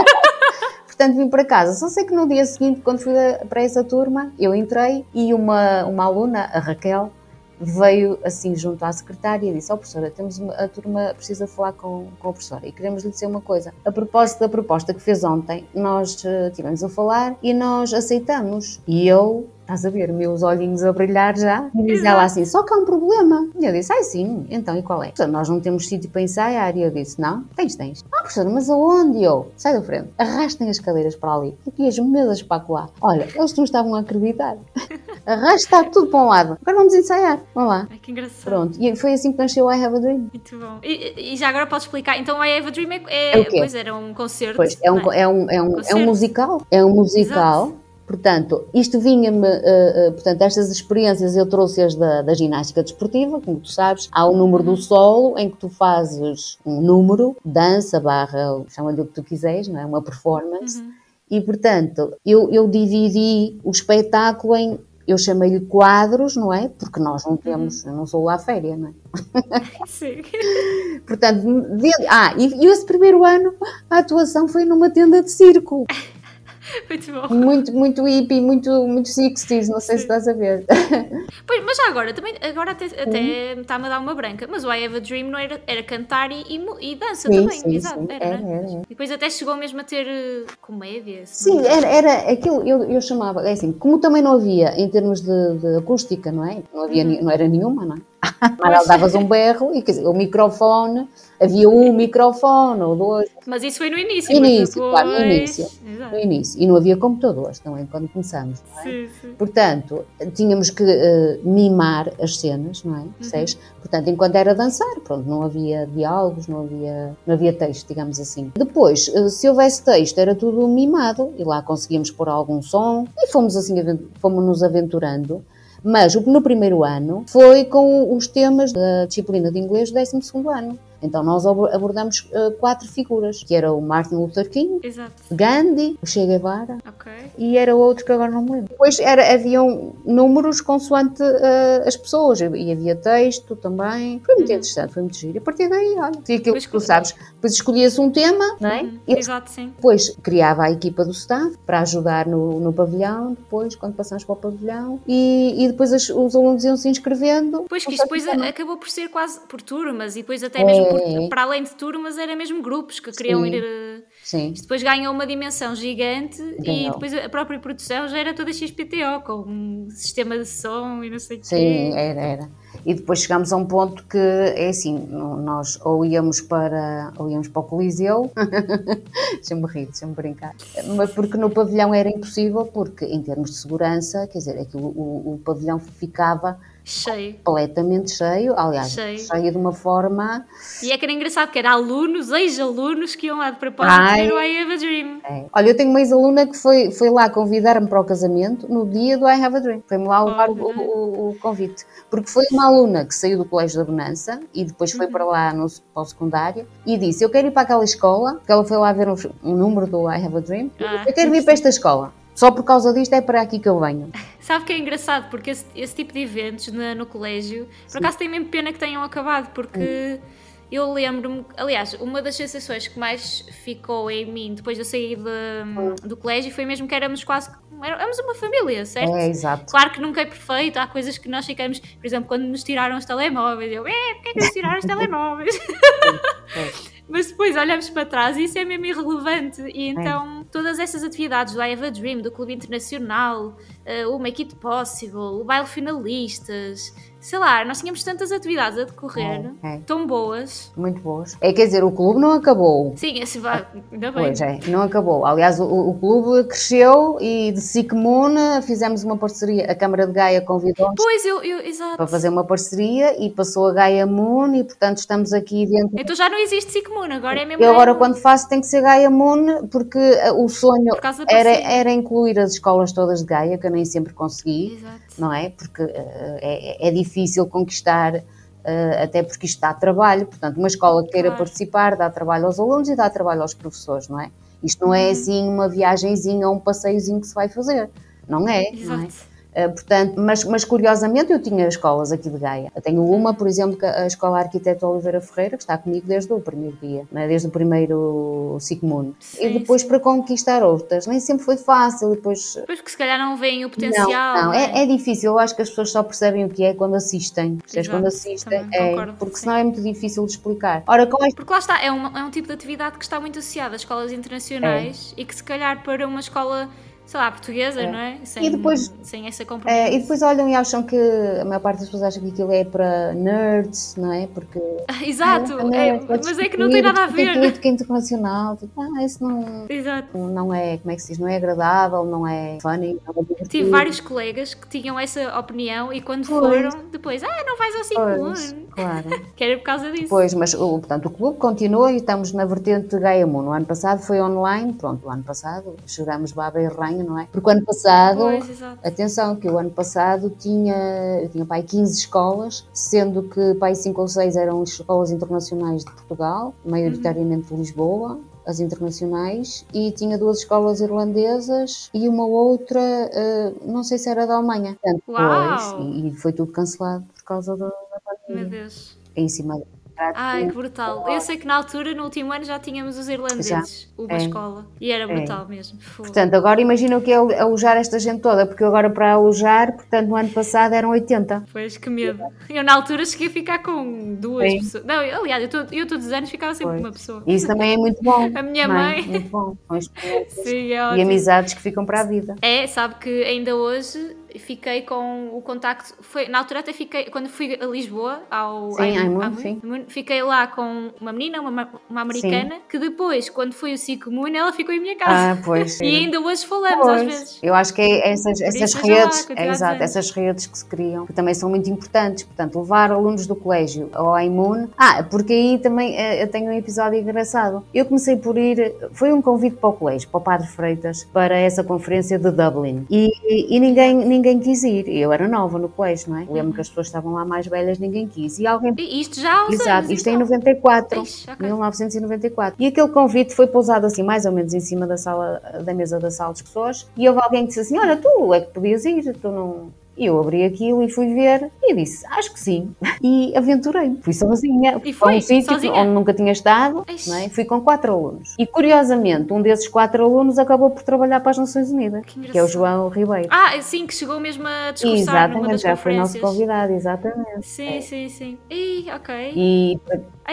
portanto vim para casa. Só sei que no dia seguinte, quando fui para essa turma, eu entrei e uma, uma aluna, a Raquel, veio assim junto à secretária e disse: Ó oh, professora, temos uma, a turma precisa falar com, com a professora e queremos lhe dizer uma coisa. A propósito da proposta que fez ontem, nós uh, tivemos a falar e nós aceitamos. E eu estás a ver, meus olhinhos a brilhar já. E diz ela assim, só que há um problema. E eu disse, ai sim, então e qual é? Nós não temos sítio para ensaiar. E eu disse, não, tens, tens. Ah, professora, mas aonde? eu, sai da frente, arrastem as cadeiras para ali, aqui as mesas para lá. Olha, eles não estavam a acreditar. Arrasta tudo para um lado. Agora vamos ensaiar. Vamos lá. Ai, que engraçado. Pronto. E foi assim que nasceu I Have a Dream. Muito bom. E, e já agora podes explicar. Então I Have a Dream é, é, é pois era um concerto. Pois, é um, é? é um, é um, é um musical. É um musical. Exato Portanto, isto vinha-me, uh, uh, portanto, estas experiências eu trouxe-as da, da, ginástica desportiva, como tu sabes, há o número do solo, em que tu fazes um número, dança, barra, chama-lhe o que tu quiseres, não é? Uma performance. Uhum. E, portanto, eu, eu dividi o espetáculo em eu chamei-lhe quadros, não é? Porque nós não temos, uhum. eu não sou lá à férias, não é? Sim. Portanto, de, ah, e, e esse primeiro ano a atuação foi numa tenda de circo. Muito bom. Muito, muito hippie, muito, muito 60s, não sei se estás a ver. Pois, mas já agora, também, agora até, até uhum. está-me a dar uma branca, mas o I Have a Dream não era, era cantar e, e, e dança sim, também, sim, exato, sim. Era, era, era, era, E depois até chegou mesmo a ter uh, comédia. Sim, era, era aquilo, eu, eu chamava, é assim, como também não havia em termos de, de acústica, não é? Não, havia, uhum. não era nenhuma, não é? Mas davas um berro e dizer, o microfone, havia um microfone ou dois. Mas isso foi no início. Início, depois... claro, no início. Exato. No início. E não havia computadores também quando começamos. É? Sim, sim. Portanto, tínhamos que uh, mimar as cenas, não é? Uhum. Portanto, enquanto era dançar, pronto, não havia diálogos, não havia, não havia texto, digamos assim. Depois, uh, se houvesse texto, era tudo mimado e lá conseguíamos pôr algum som e fomos assim, fomos nos aventurando. Mas no primeiro ano foi com os temas da disciplina de inglês do 12 ano. Então nós abordamos uh, quatro figuras, que era o Martin Luther King, Exato. Gandhi, o Che Guevara okay. e era outro que agora não me lembro. Depois era, haviam números consoante uh, as pessoas e havia texto também. Foi muito uhum. interessante, foi muito giro. E a partir daí, olha, tinha aquilo que tu sabes. Depois escolhia-se um tema, não é? Uhum. Exato, sim. Depois criava a equipa do staff para ajudar no, no pavilhão, depois, quando passamos para o pavilhão, e, e depois as, os alunos iam se inscrevendo. Pois que isto depois acabou por ser quase por turmas e depois até mesmo por, para além de turmas, era mesmo grupos que queriam Sim. ir. Eh, Sim. Isto depois ganhou uma dimensão gigante ganhou. e depois a própria produção já era toda XPTO, com um sistema de som e não sei o quê. Sim, era, era. E depois chegámos a um ponto que é assim, nós ou íamos para, ou íamos para o Coliseu, deixa-me rir, deixa-me brincar, mas porque no pavilhão era impossível, porque em termos de segurança, quer dizer, aquilo, o, o pavilhão ficava Cheio. Completamente cheio, aliás, cheio. cheio de uma forma. E é que era engraçado que era alunos, ex-alunos que iam lá de propósito Ai, o I Have a Dream. É. Olha, eu tenho uma ex-aluna que foi, foi lá convidar-me para o casamento no dia do I Have a Dream. Foi-me lá levar oh, o, o, o, convite. Porque foi uma aluna que saiu do Colégio da Bonança e depois foi uhum. para lá no, para o secundário e disse: Eu quero ir para aquela escola, porque ela foi lá ver um, um número do I Have a Dream. Ah, eu quero ir para esta escola. Só por causa disto é para aqui que eu venho. Sabe que é engraçado? Porque esse, esse tipo de eventos na, no colégio, Sim. por acaso tem mesmo pena que tenham acabado, porque. Hum. Eu lembro-me, aliás, uma das sensações que mais ficou em mim depois de eu sair de, hum. do colégio foi mesmo que éramos quase éramos uma família, certo? É, exato. Claro que nunca é perfeito, há coisas que nós ficamos, por exemplo, quando nos tiraram os telemóveis, eu, é, porquê é que nos tiraram os telemóveis? Mas depois olhamos para trás e isso é mesmo irrelevante. E é. então, todas essas atividades do I Have a Dream, do Clube Internacional, uh, o Make It Possible, o baile finalistas, sei lá, nós tínhamos tantas atividades a decorrer, é, é. tão boas. Muito boas. É, quer dizer, o clube não acabou. Sim, esse vai, ainda bem. Pois é, não acabou. Aliás, o, o clube cresceu e de SICMUN fizemos uma parceria, a Câmara de Gaia convidou-nos pois, eu, eu, exato. para fazer uma parceria e passou a Gaia Moon e, portanto, estamos aqui dentro... Então já não existe SICMUN, agora é mesmo... Eu agora, quando faço, tem que ser Gaia Moon, porque eh, o sonho era, era incluir as escolas todas de Gaia, que eu nem sempre consegui, exato. Não é? Porque uh, é, é difícil conquistar, uh, até porque isto dá trabalho. Portanto, uma escola que queira claro. participar dá trabalho aos alunos e dá trabalho aos professores, não é? Isto não é uhum. assim uma viagemzinha ou um passeiozinho que se vai fazer. Não é, Exato. não é? Uh, portanto, mas, mas curiosamente eu tinha escolas aqui de Gaia. Eu tenho uma, por exemplo, a Escola Arquiteto Oliveira Ferreira, que está comigo desde o primeiro dia, né? desde o primeiro Sigmundo. E depois sim. para conquistar outras, nem sempre foi fácil. Depois, depois porque se calhar não veem o potencial. Não, não é? É, é? difícil. Eu acho que as pessoas só percebem o que é quando assistem. Exato, quando assistem, é, concordo, porque sim. senão é muito difícil de explicar. Ora, com este... Porque lá está, é um, é um tipo de atividade que está muito associada às escolas internacionais é. e que se calhar para uma escola sei lá, portuguesa, é. não é? Sem, e depois, sem essa compreensão. É, e depois olham e acham que a maior parte das pessoas acham que aquilo é para nerds, não é? Porque. Exato, é, é, mas é que não tem nada a ver. Política internacional, tipo, ah, isso não. Exato. Não é, como é que se diz? Não é agradável, não é funny. Não é Tive vários colegas que tinham essa opinião e quando pois. foram, depois, ah, não vais ao 5 pois, Claro. que era por causa disso. Pois, mas portanto, o clube continua e estamos na vertente de Gaia Moon. No ano passado foi online, pronto, o ano passado chorámos baba e ranho não é? Porque o ano passado, pois, atenção, que o ano passado tinha, tinha pai 15 escolas, sendo que pai 5 ou 6 eram escolas internacionais de Portugal, maioritariamente de Lisboa, as internacionais, e tinha duas escolas irlandesas e uma outra, uh, não sei se era da Alemanha. Portanto, Uau. e, e, foi tudo cancelado por causa da, da pandemia. Meu Deus. Em cima Ai, que brutal. Eu sei que na altura, no último ano, já tínhamos os irlandeses, já. uma é. escola. E era é. brutal é. mesmo. Portanto, agora imagina o que é alojar esta gente toda, porque agora para alojar, portanto, no ano passado eram 80. Pois, que medo. Eu na altura cheguei a ficar com duas Sim. pessoas. Não, aliás, eu, todo, eu todos os anos ficava sempre pois. com uma pessoa. Isso também é muito bom. A minha mãe. Muito bom. Sim, é e amizades que ficam para a vida. É, sabe que ainda hoje fiquei com o contacto. Foi, na altura até fiquei, quando fui a Lisboa, ao. Sim, ao, sim. Fiquei lá com uma menina, uma, uma americana, sim. que depois, quando foi o Cico Moon, ela ficou em minha casa. Ah, pois. e ainda hoje falamos pois. às vezes. Eu acho que é essas, essas redes, lá, é, exato, essas redes que se criam, que também são muito importantes. Portanto, levar alunos do colégio ao iMoon. Ah, porque aí também eh, eu tenho um episódio engraçado. Eu comecei por ir, foi um convite para o colégio, para o Padre Freitas, para essa conferência de Dublin. E, e ninguém, ninguém ninguém quis ir. Eu era nova no colégio, não é? Lembro que as pessoas estavam lá mais velhas, ninguém quis. E alguém. E isto já aos Exato, anos, isto então. em 94, Ixi, okay. 1994. E aquele convite foi pousado assim, mais ou menos em cima da sala, da mesa da sala de pessoas. E houve alguém que disse assim: Olha, tu é que podias ir, tu não eu abri aquilo e fui ver e disse, acho que sim. E aventurei. Fui sozinha. E foi, um sítio onde nunca tinha estado. É? Fui com quatro alunos. E curiosamente, um desses quatro alunos acabou por trabalhar para as Nações Unidas, que, que é o João Ribeiro. Ah, sim, que chegou mesmo a discursar Exatamente, já foi nosso convidado, exatamente. Sim, é. sim, sim. E, ok. E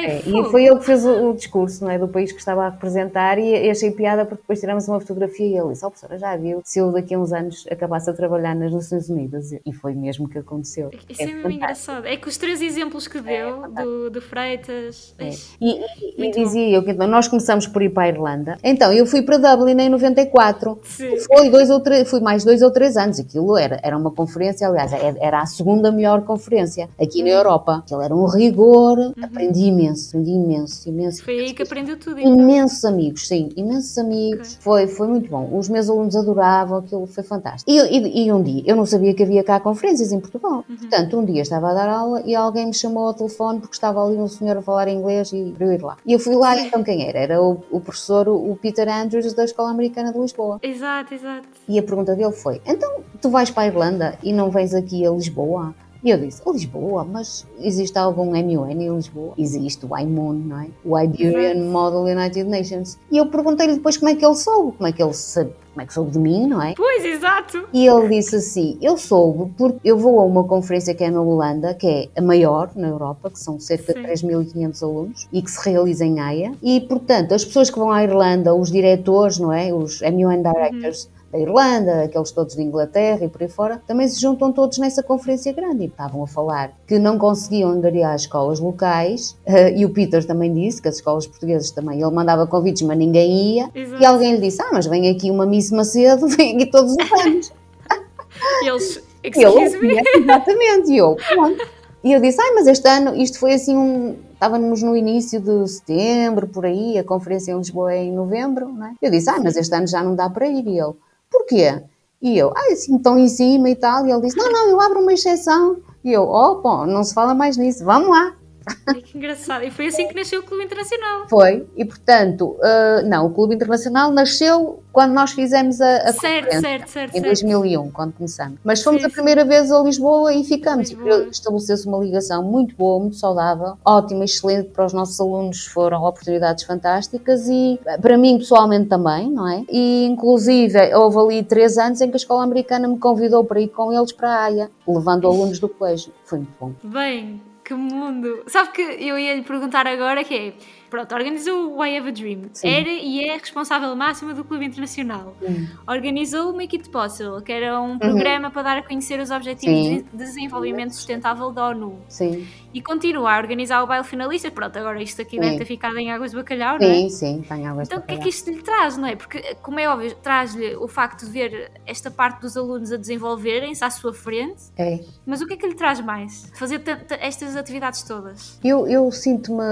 é, e foi ele que fez o, o, discurso não é, do país que estava a representar e achei piada porque depois tiramos uma fotografia e ele disse, oh professora, já viu se eu daqui a uns anos acabasse a trabalhar nas Nações Unidas e foi mesmo que aconteceu. Isso é, é mesmo engraçado. É que os três exemplos que deu é, do, do Freitas... É. E, e, e dizia eu que então, nós começamos por ir para a Irlanda. Então, eu fui para Dublin em 94. Sim. Foi dois ou três, fui mais dois ou três anos. Aquilo era, era uma conferência, aliás, é, era a segunda melhor conferência aqui na. Europa. Aquilo era um rigor, uhum. aprendi imenso imenso, imenso, imenso. Foi aí que aprendeu tudo. Então. Imensos amigos, sim, imensos amigos. Okay. Foi, foi muito bom. Os meus alunos adoravam, aquilo foi fantástico. E, e, e, um dia, eu não sabia que havia cá conferências em Portugal. Uhum. Portanto, um dia estava a dar aula e alguém me chamou ao telefone porque estava ali um senhor a falar inglês e para eu ir lá. E eu fui lá, então quem era? Era o, o professor, o Peter Andrews da Escola Americana de Lisboa. Exato, exato. E a pergunta dele foi: então tu vais para a Irlanda e não vens aqui a Lisboa? E eu disse, Lisboa, mas existe algum MUN em Lisboa? Existe o IMON, não é? O Iberian Model United Nations. E eu perguntei-lhe depois como é que ele soube, como é que ele sabe, como é que soube de mim, não é? Pois, exato. E ele disse assim, eu soube porque eu vou a uma conferência que é na Holanda, que é a maior na Europa, que são cerca Sim. de 3.500 alunos, e que se realiza em Haia. E, portanto, as pessoas que vão à Irlanda, os diretores, não é? Os MUN Directors, uhum da Irlanda, aqueles todos de Inglaterra e por aí fora, também se juntam todos nessa conferência grande e estavam a falar que não conseguiam angariar as escolas locais uh, e o Peter também disse que as escolas portuguesas também, ele mandava convites mas ninguém ia Exato. e alguém lhe disse, ah mas vem aqui uma Miss Macedo, vem aqui todos os anos. e eles, excuse me. Exatamente, e eu, pronto. E eu disse, ai, mas este ano, isto foi assim um, estávamos no início de setembro, por aí, a conferência em Lisboa é em novembro, não é? Eu disse, ah, mas este ano já não dá para ir. E ele, porquê? E eu, ah, assim, estão em cima e tal. E ele disse, não, não, eu abro uma exceção. E eu, oh, bom, não se fala mais nisso, vamos lá. Ai, que engraçado. E foi assim que nasceu o Clube Internacional. Foi, e portanto, uh, não, o Clube Internacional nasceu quando nós fizemos a, a certo, certo, certo, em certo. 2001, quando começamos. Mas fomos a primeira vez a Lisboa e ficamos. Lisboa. E Estabeleceu-se uma ligação muito boa, muito saudável, ótima, excelente para os nossos alunos, foram oportunidades fantásticas e eh, para mim pessoalmente também, não é? E inclusive houve ali três anos em que a escola americana me convidou para ir com eles para a AIA, levando alunos do colégio. Foi muito bom. Bem, que mundo. Sabe que eu ia lhe perguntar agora que é. Pronto, organizou o I Have a Dream. Sim. Era e é responsável máxima do Clube Internacional. Hum. Organizou o Make It Possible, que era um programa para dar a conhecer os Objetivos Uhum. Sim. de Desenvolvimento Sustentável da ONU. Sim, E continua a organizar o baile finalista. Pronto, agora isto aqui Sim. deve ter ficado em águas de bacalhau, não é? sim, sim, tenho água Então o que é que isto lhe traz, não é? Porque, como é óbvio, traz-lhe o facto de ver esta parte dos alunos a desenvolverem-se à sua frente, É. mas o que é que lhe traz mais? Fazer estas atividades todas? Eu, eu sinto-me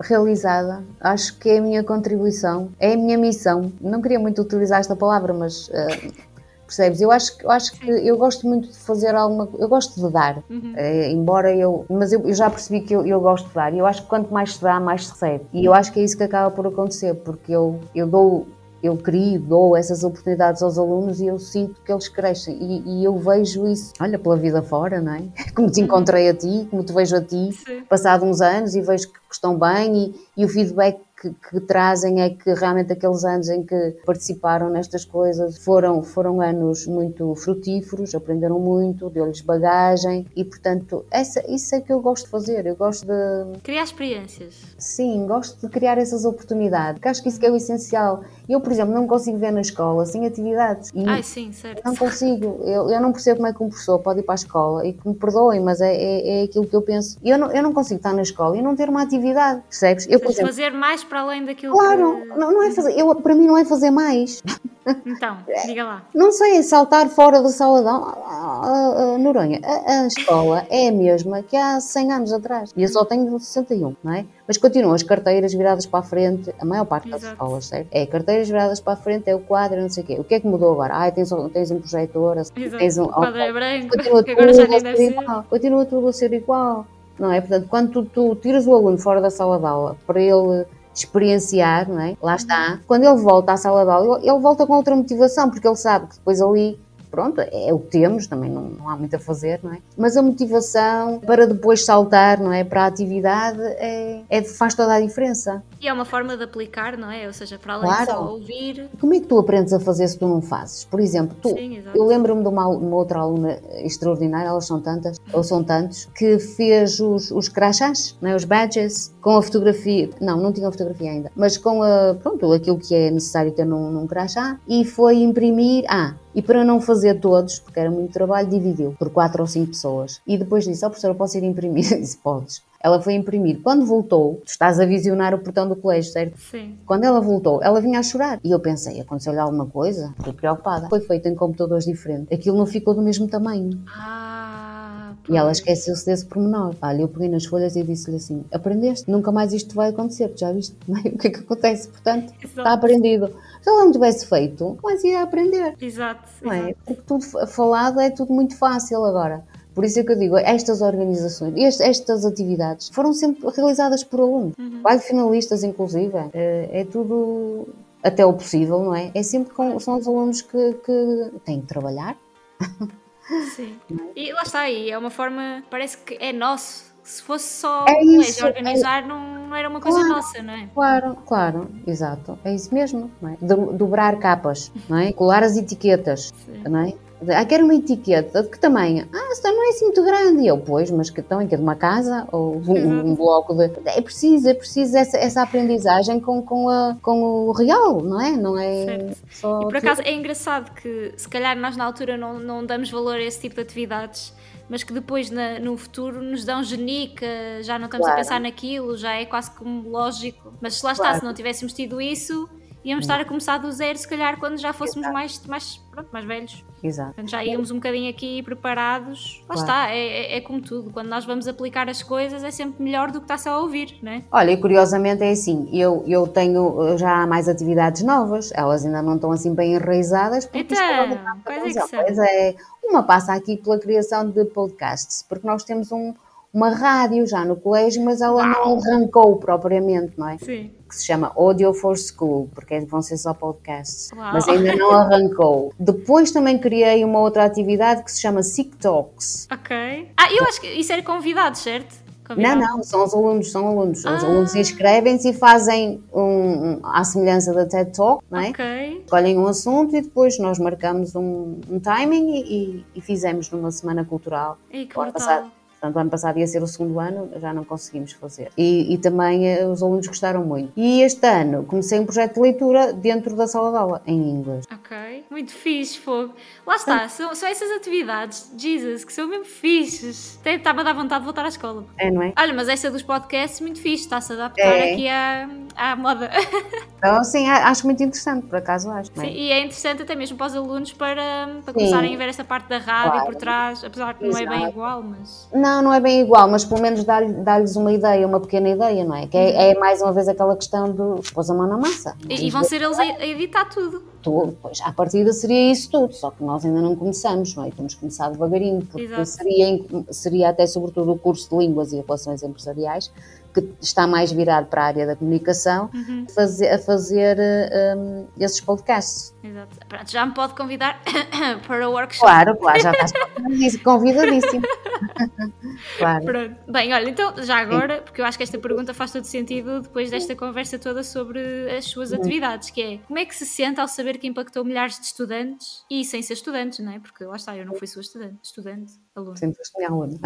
realizada, acho que é a minha contribuição, é a minha missão. Não queria muito utilizar esta palavra, mas eh, percebes? Eu acho, que- eu acho que eu gosto muito de fazer alguma eu gosto de dar, Uhum. Eh, embora eu, mas eu, eu já percebi que eu, eu gosto de dar e eu acho que quanto mais se dá, mais se recebe. E eu acho que é isso que acaba por acontecer, porque eu, eu dou. Eu crio, dou essas oportunidades aos alunos e eu sinto que eles crescem e, e eu vejo isso, olha, pela vida fora, não é? Como te encontrei a ti, como te vejo a ti, Sim. passado uns anos e vejo que estão bem e, e o feedback que, que trazem é que realmente aqueles anos em que participaram nestas coisas foram, foram anos muito frutíferos, aprenderam muito, deu-lhes bagagem e, portanto, essa, isso é que eu gosto de fazer. Eu gosto de, Criar experiências. sim, gosto de criar essas oportunidades, porque acho que isso que é o essencial. Eu, por exemplo, não consigo ver na escola sem atividades. E, Ai, sim, certo. não consigo, eu, eu não percebo como é que um professor pode ir para a escola e que me perdoem, mas é, é, é aquilo que eu penso. Eu não, eu não consigo estar na escola e não ter uma atividade, percebes? Eu, por exemplo, fazer mais para além daquilo claro, que... não, não é fazer, eu, para mim não é fazer mais. Então, diga lá. Não sei, é saltar fora da sala de aula. Ah, ah, ah, Noronha, a, a escola é a mesma que há 100 anos atrás. E eu só tenho 61, não é? Mas continuam as carteiras viradas para a frente, a maior parte das Exato. escolas, certo? É carteiras viradas para a frente, é o quadro, não sei o quê. O que é que mudou agora? Ah, tens, um- tens um projetor, Exato. tens um. O quadro é branco, continua que agora já tudo nem a deve ser ser. igual. Continua tudo a ser igual. Não é? Portanto, quando tu, tu tiras o aluno fora da sala de aula para ele experienciar, não é? Lá está. Quando ele volta à sala de aula, ele, volta com outra motivação, porque ele sabe que depois ali pronto, é o que temos, também não, não há muito a fazer, não é? Mas a motivação para depois saltar, não é? Para a atividade é, é- faz toda a diferença. E é uma forma de aplicar, não é? Ou seja, para além Claro. de só ouvir. Como é que tu aprendes a fazer se tu não fazes? Por exemplo, tu, Sim, eu lembro-me de uma, uma outra aluna extraordinária, elas são tantas, ou são tantos, que fez os, os crachás, não é? os badges, com a fotografia, não, não tinha fotografia ainda, mas com a, pronto, aquilo que é necessário ter num, num crachá, e foi imprimir, ah, e para não fazer todos, porque era muito trabalho, dividiu por quatro ou cinco pessoas. E depois disse, ó professora, posso ir imprimir? Eu disse, podes. Ela foi imprimir. Quando voltou, tu estás a visionar o portão do colégio, certo? Sim. Quando ela voltou, ela vinha a chorar. E eu pensei, aconteceu-lhe alguma coisa? Fiquei preocupada. Foi feito em computadores diferentes. Aquilo não ficou do mesmo tamanho. Ah, E ela esqueceu-se desse pormenor. Olha, eu peguei nas folhas e disse-lhe assim: Aprendeste? Nunca mais isto vai acontecer, já viste o que é que acontece. Portanto, está Exato. aprendido. Se ela não tivesse feito, mais ia aprender. Exato. Não é? Porque tudo fa- falado é tudo muito fácil agora. Por isso é que eu digo, estas organizações, est- estas atividades foram sempre realizadas por alunos. Vai finalistas, inclusive. É, é tudo até o possível, não é? É sempre com, são os alunos que, que têm que trabalhar. Sim. E lá está, e é uma forma, parece que é nosso. Se fosse só É isso, organizar, não, não era uma coisa Claro. nossa, não é? Claro, claro, exato. É isso mesmo, não é? Do- dobrar capas, não é? Colar as etiquetas, Sim. não é? Ah, quero uma etiqueta. De que tamanho? Ah, esta não é assim muito grande. E eu, pois, mas que tamanho? Que é de uma casa? Ou um, um bloco de... É preciso, é preciso essa, essa aprendizagem com, com, a, com o real, não é? Não é Certo. só... E por acaso é engraçado que se calhar nós na altura não, não damos valor a esse tipo de atividades, mas que depois na- no futuro nos dão genica, já não estamos Claro. a pensar naquilo, já é quase como lógico. Mas se lá está, Claro. se não tivéssemos tido isso, íamos estar a começar do zero, se calhar quando já fôssemos mais, mais, pronto, mais velhos. Exato. Portanto, já íamos um bocadinho aqui preparados. Lá Claro. está, é, é- é como tudo. Quando nós vamos aplicar as coisas é sempre melhor do que estar só a ouvir, não é? Olha, e curiosamente é assim, eu, eu tenho já há mais atividades novas, elas ainda não estão assim bem enraizadas, porque Então, é uma quais é pois é, uma passa aqui pela criação de podcasts, porque nós temos um, uma rádio já no colégio, mas ela não arrancou propriamente, não é? Sim. Que se chama Audio for School, porque vão ser só podcasts, Uau. mas ainda não arrancou. Depois também criei uma outra atividade que se chama Sick Talks. Ok. Ah, eu acho que isso era convidado, certo? Não, não, são os alunos, são alunos. Os Ah. alunos inscrevem-se e fazem um, um, à semelhança da TED Talk, não é? Ok. Escolhem um assunto e depois nós marcamos um, um timing e, e- e fizemos numa semana cultural. Ei, que Portanto, o ano passado ia ser o segundo ano, já não conseguimos fazer. E, e também eh, os alunos gostaram muito. E este ano comecei um projeto de leitura dentro da sala de aula, em inglês. Ok. Muito fixe, fogo. Lá está, são, são essas atividades, Jesus, que são mesmo fixes. Até está-me a dar vontade de voltar à escola. É, não é? Olha, mas essa dos podcasts, muito fixe, está-se a adaptar É. aqui à, à moda. Então, sim, acho muito interessante, por acaso acho. é? Sim, e é interessante até mesmo para os alunos para, para começarem a ver essa parte da rádio Claro. por trás, apesar que não é bem Exato. igual, mas. Não, não é bem igual, mas pelo menos dá-lhe- dá-lhes uma ideia, uma pequena ideia, não é? Que é, é mais uma vez aquela questão do pôs a mão na massa. E, e vão ser eles a, a editar tudo. tudo. Pois, à partida seria isso tudo, só que nós ainda não começamos, não é? Temos que começar devagarinho, porque Exato. seria, seria até sobretudo o curso de Línguas e Relações Empresariais, que está mais virado para a área da comunicação, Uhum. fazer, a fazer eh, um, esses podcasts. Exato. Pronto, já me pode convidar para o workshop. Claro, claro, já estás convidadíssimo. claro. Pronto. Bem, olha, então já agora, porque eu acho que esta pergunta faz todo sentido depois desta conversa toda sobre as suas atividades, que é como é que se sente ao saber que impactou milhares de estudantes e sem ser estudantes, não é? Porque lá está, eu não fui sua estudante, estudante, aluno. Sempre foste minha aluna.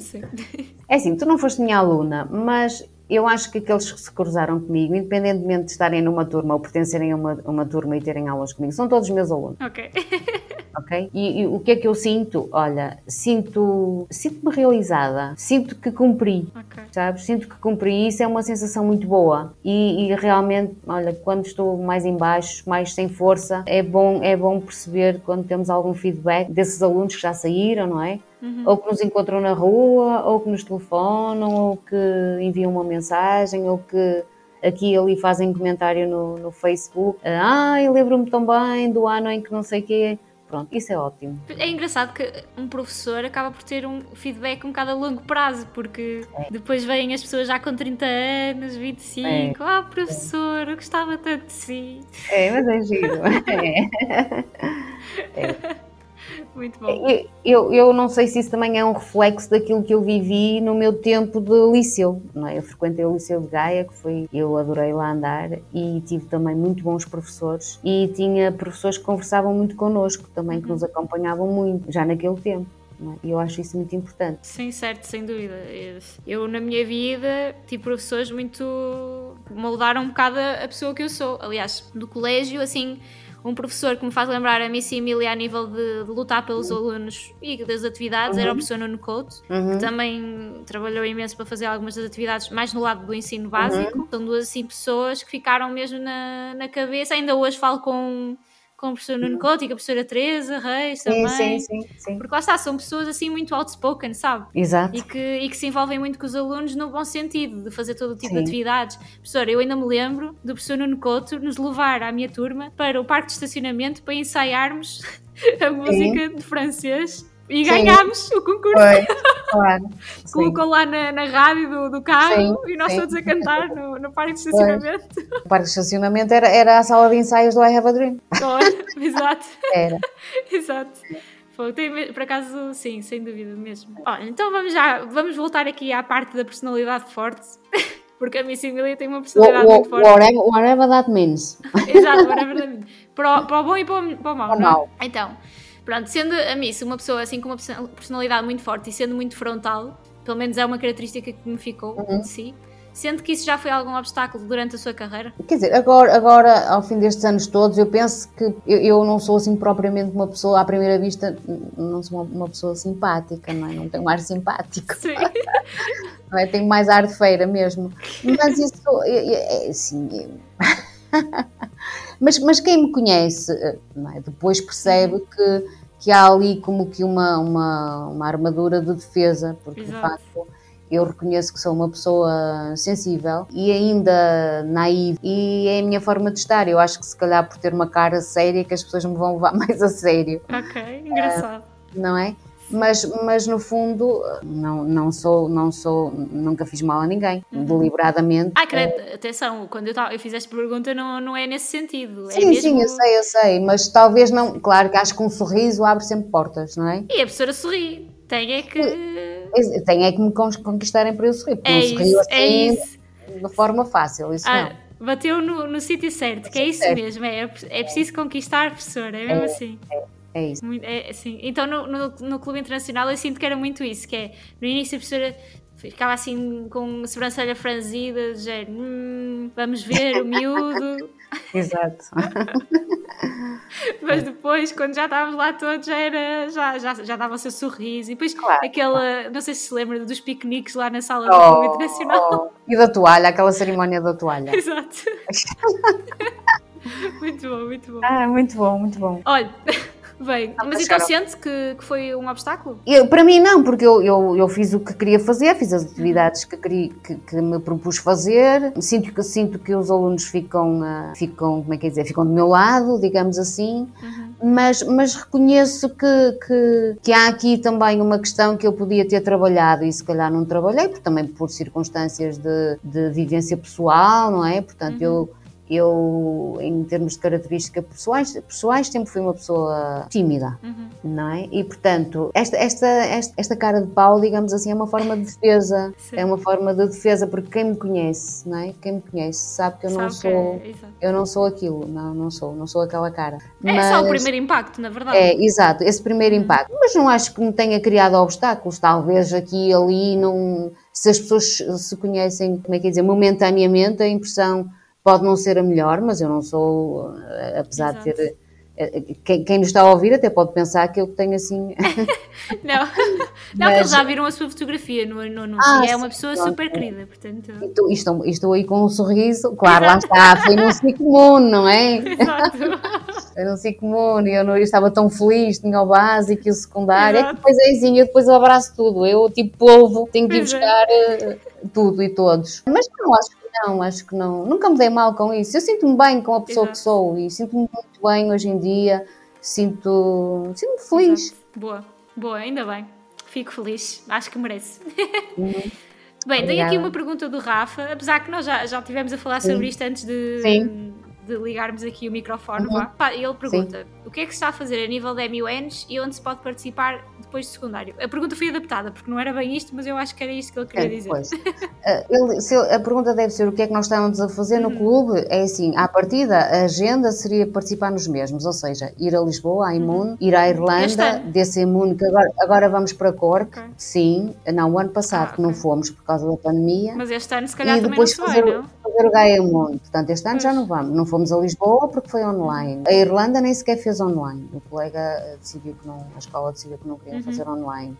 Sim. É assim, tu não foste minha aluna, mas eu acho que aqueles que se cruzaram comigo, independentemente de estarem numa turma ou pertencerem a uma, uma turma e terem aulas comigo, são todos meus alunos. ok. ok? E, e o que é que eu sinto? Olha, sinto, sinto-me realizada, sinto que cumpri, Ok. sabes? Sinto que cumpri, isso é uma sensação muito boa e, e realmente, olha, quando estou mais em baixo, mais sem força, é bom, é bom perceber quando temos algum feedback desses alunos que já saíram, não é? Uhum. Ou que nos encontram na rua, ou que nos telefonam, ou que enviam uma mensagem, ou que aqui e ali fazem comentário no, no Facebook. Ah, eu lembro-me tão bem do ano em que não sei o quê. Pronto, isso é ótimo. É engraçado que um professor acaba por ter um feedback um bocado a longo prazo, porque depois vêm as pessoas já com 30 anos, 25. Ah, professor, eu gostava tanto de si. É, mas é giro. É. Muito bom. Eu, eu, eu não sei se isso também é um reflexo daquilo que eu vivi no meu tempo de liceu. Não é? Eu frequentei o Liceu de Gaia, que foi. Eu adorei lá andar e tive também muito bons professores. E tinha professores que conversavam muito connosco também, que nos acompanhavam muito, já naquele tempo. é? E eu acho isso muito importante. Sim, certo, sem dúvida. Eu, na minha vida, tive professores muito. moldaram um bocado a pessoa que eu sou. Aliás, do colégio, assim, um professor que me faz lembrar a Miss Emília a nível de, de lutar pelos alunos e das atividades era o professor Nuno Couto, Uhum. que também trabalhou imenso para fazer algumas das atividades, mais no lado do ensino básico. São duas assim, pessoas que ficaram mesmo na, na cabeça. Ainda hoje falo com, com o professor Nuno Couto e com a professora Teresa Reis Sim, também. sim, sim, sim. Porque lá está, são pessoas assim muito outspoken, sabe? Exato. E que, e que se envolvem muito com os alunos no bom sentido, de fazer todo o tipo Sim. de atividades. Professor, eu ainda me lembro do professor Nuno Couto nos levar à minha turma para o parque de estacionamento para ensaiarmos a música de francês e Sim. ganhámos o concurso. Foi, claro. Colocou lá na, na rádio do, do carro Sim, e nós sim. todos a cantar no, no parque de estacionamento. O parque de estacionamento era, era a sala de ensaios do I Have a Dream. Exato. Era. Exato. Foi, tem por acaso, sim, sem dúvida mesmo. Olha, então vamos já, vamos voltar aqui à parte da personalidade forte, porque a Miss Emília tem uma personalidade muito forte. Whatever, whatever that means. Exato, whatever. para, o, para o bom e para o, para o mau. Para o é? mau. Então, pronto, sendo a Miss uma pessoa assim com uma perso- personalidade muito forte e sendo muito frontal, pelo menos é uma característica que me ficou Uhum. de si, sendo que isso já foi algum obstáculo durante a sua carreira? Quer dizer, agora, agora, ao fim destes anos todos, eu penso que eu, eu não sou assim propriamente uma pessoa, à primeira vista, não sou uma, uma pessoa simpática, não é? Não tenho um ar simpático, Sim. não é? Tenho mais ar de feira mesmo. Mas isso, é, é- mas, mas quem me conhece, não é? depois percebe que, que há ali como que uma, uma, uma armadura de defesa, porque de Exato. facto eu reconheço que sou uma pessoa sensível e ainda naiva e é a minha forma de estar. Eu acho que se calhar por ter uma cara séria que as pessoas me vão levar mais a sério, Ok, engraçado. não é? Mas, mas no fundo, não, não sou, não sou, nunca fiz mal a ninguém, uhum. deliberadamente. Ah, credo, atenção, quando eu, eu fiz esta pergunta não, não é nesse sentido. É sim, é mesmo... sim, eu sei, eu sei, mas talvez não, claro que acho que um sorriso abre sempre portas, não é? E a professora sorri, tem é que... Tem é que me conquistarem para eu sorrir, porque é não sorrio é assim é isso. de forma fácil, isso ah, não bateu no, no sítio certo, que é isso mesmo, é, é preciso conquistar a professora, é mesmo é, assim. É, isso. É, assim. Então no, no, no, Clube Internacional eu sinto que era muito isso, que é no início a professora ficava assim com a sobrancelha franzida, de género, hum, vamos ver o miúdo. Exato. Mas depois, quando já estávamos lá todos, já, era, já, já, já dava o seu sorriso. E depois, claro. aquela, não sei se se lembra dos piqueniques lá na sala oh, do Clube Internacional. Oh. E da toalha, aquela cerimónia da toalha. Exato. muito bom, muito bom. Ah, muito bom, muito bom. Olha. Bem, mas então sente que, que foi um obstáculo? Eu, para mim não, porque eu, eu, eu fiz o que queria fazer, fiz as atividades que, queria, que, que me propus fazer, sinto que, sinto que os alunos ficam, uh, ficam, como é que é dizer, ficam do meu lado, digamos assim, uhum. mas, mas reconheço que, que, que há aqui também uma questão que eu podia ter trabalhado e se calhar não trabalhei, porque também por circunstâncias de, de vivência pessoal, não é? Portanto, uhum. eu eu, em termos de características pessoais, pessoais sempre fui uma pessoa tímida, uhum. não é? E, portanto, esta, esta, esta, esta, cara de pau, digamos assim, é uma forma de defesa. Sim. É uma forma de defesa, porque quem me conhece, não é? Quem me conhece sabe que eu não sabe sou... É, eu não sou aquilo, não, não sou, não sou aquela cara. É Mas, só o primeiro impacto, na verdade. É, exato, esse primeiro uhum. impacto. Mas não acho que me tenha criado obstáculos, talvez aqui e ali não... Se as pessoas se conhecem, como é que é dizer, momentaneamente, a impressão Pode não ser a melhor, mas eu não sou, eh, apesar Exato. de ter. Eh, quem, quem nos está a ouvir até pode pensar que eu tenho assim. não, não mas... eles já viram a sua fotografia no, anúncio ah, e é uma pessoa pronto. super querida, portanto. Estou, estou, estou aí com um sorriso, claro, lá está, foi num comum, não é? Exato. Foi num comum e eu, não, eu estava tão feliz, tinha o básico e o secundário, Exato. é que depois é assim, eu depois eu abraço tudo, eu tipo povo, tenho que ir é. buscar é. tudo e todos. Mas não, acho não, acho que não. Nunca me dei mal com isso. Eu sinto-me bem com a pessoa Exato. que sou e sinto-me muito bem hoje em dia. Sinto-me sinto feliz. Exato. Boa, boa, ainda bem. Fico feliz. Acho que merece. Uhum. Bem, tenho aqui uma pergunta do Rafa, apesar que nós já, já tivemos a falar Sim. sobre isto antes de, de ligarmos aqui o microfone. Uhum. Ele pergunta: Sim. O que é que se está a fazer a nível de MUNs e onde se pode participar depois de secundário? A pergunta foi adaptada, porque não era bem isto, mas eu acho que era isto que ele queria é, dizer. Pois. Eh, ele, se, a pergunta deve ser o que é que nós estamos a fazer no uhum. clube. É assim: à partida, a agenda seria participar nos mesmos, ou seja, ir a Lisboa, à Imun, uhum. ir à Irlanda, desse Imun, que agora, agora vamos para Cork. Okay. Sim, não, o ano passado ah, okay. que não fomos por causa da pandemia. Mas este ano, se calhar, e depois também não fazer, não? fazer o Gaia Mundo. Portanto, este ano pois. já não vamos. Não fomos a Lisboa porque foi online. A Irlanda nem sequer fez online. O colega decidiu que não, a escola decidiu que não queria uhum. fazer online.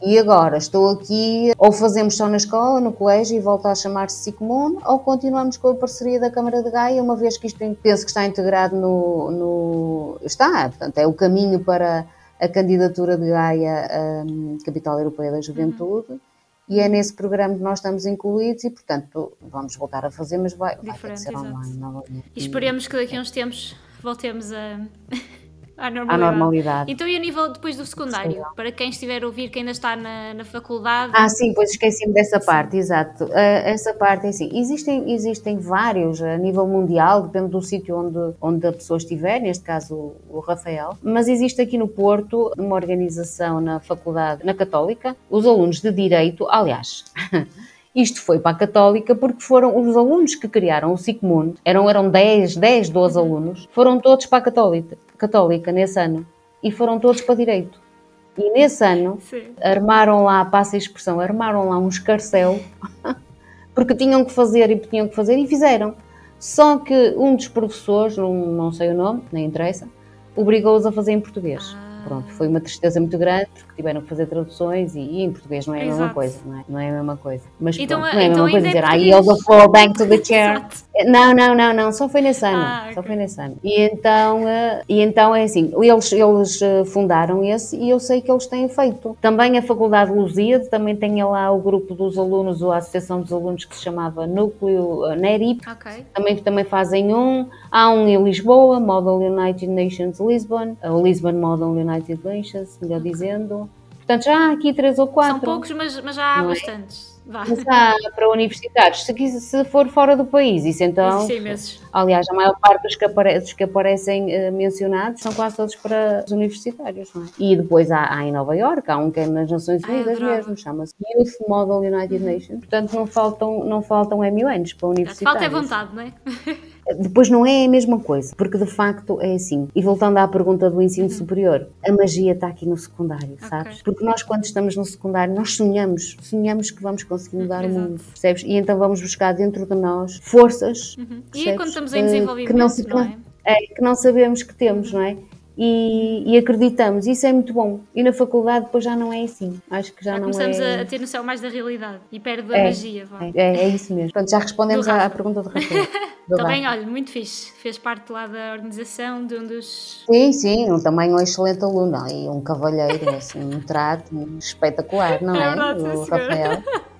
E agora estou aqui, ou fazemos só na escola, no colégio e volta a chamar-se Sicomune, ou continuamos com a parceria da Câmara de Gaia, uma vez que isto penso que está integrado no, no. Está, portanto, é o caminho para a candidatura de Gaia um, Capital Europeia da Juventude. Uhum e é nesse programa que nós estamos incluídos e, portanto, vamos voltar a fazer, mas vai, vai ser online novamente. E esperemos que daqui a uns tempos voltemos a, à normalidade. À normalidade. Então, e a nível depois do secundário? Sim. Para quem estiver a ouvir, que ainda está na, na faculdade. Ah, sim, pois esqueci-me dessa parte, exato. Uh, essa parte é assim: existem, existem vários a nível mundial, depende do sítio onde, onde a pessoa estiver, neste caso o, o Rafael, mas existe aqui no Porto uma organização na faculdade, na Católica, os alunos de Direito, aliás. Isto foi para a Católica porque foram os alunos que criaram o SICMUND, eram, eram 10, 10, 12 alunos, foram todos para a Católica, Católica nesse ano e foram todos para Direito. E nesse ano Sim. armaram lá, passa a expressão, armaram lá um escarcel porque tinham que fazer e tinham que fazer e fizeram. Só que um dos professores, não, não sei o nome, nem interessa, obrigou-os a fazer em português. Ah. Pronto, foi uma tristeza muito grande porque tiveram que fazer traduções e, e em português não é a Exato. mesma coisa, não é? Não é a mesma coisa. Mas então, pronto, não é a então mesma coisa é dizer, I the floor back to the chair. Exato. Não, não, não, não, só foi nesse ano. Ah, só okay. foi nesse ano. E então, uh, e então é assim, eles, eles uh, fundaram esse e eu sei que eles têm feito. Também a Faculdade Lusíade também tem lá o grupo dos alunos, ou a Associação dos Alunos que se chamava Núcleo uh, NERIP. Okay. Também, também fazem um. Há um em Lisboa, Model United Nations Lisbon, o Lisbon Model United Nations, melhor dizendo. Portanto, já há aqui três ou quatro. São poucos, mas, mas já há Não é? bastantes. Vá. Mas há para universitários. Se, se for fora do país, isso então. Imensos. Aliás, a maior parte dos que, apare- dos que aparecem eh, mencionados são quase todos para os universitários, não é? E depois há, há em Nova Iorque, há um que é nas Nações Ai, Unidas adorava. mesmo, chama-se Youth Model United Nations. Portanto, não faltam, não faltam MUNs para Falta é universitários. vontade, não é? Depois não é a mesma coisa, porque de facto é assim. E voltando à pergunta do ensino superior, a magia está aqui no secundário, sabes? Porque nós, quando estamos no secundário, nós sonhamos, sonhamos que vamos conseguir mudar o mundo, percebes? E então vamos buscar dentro de nós forças. Uhum. E quando estamos em Eh, desenvolvimento, que não, se- não é? é, que não sabemos que temos, não é? E, e acreditamos, isso é muito bom. E na faculdade depois já não é assim. Acho que já, Já não começamos é. a, a ter noção mais da realidade e perde a É, magia. Vá. É, é, isso mesmo. Portanto, já respondemos à, à pergunta do Rafael. Do Também, Rafa. olha, muito fixe. Fez parte lá da organização de um dos. Sim, sim, um, também um excelente aluno e um cavalheiro, assim, um trato espetacular, não É é? verdade, o. Rafael.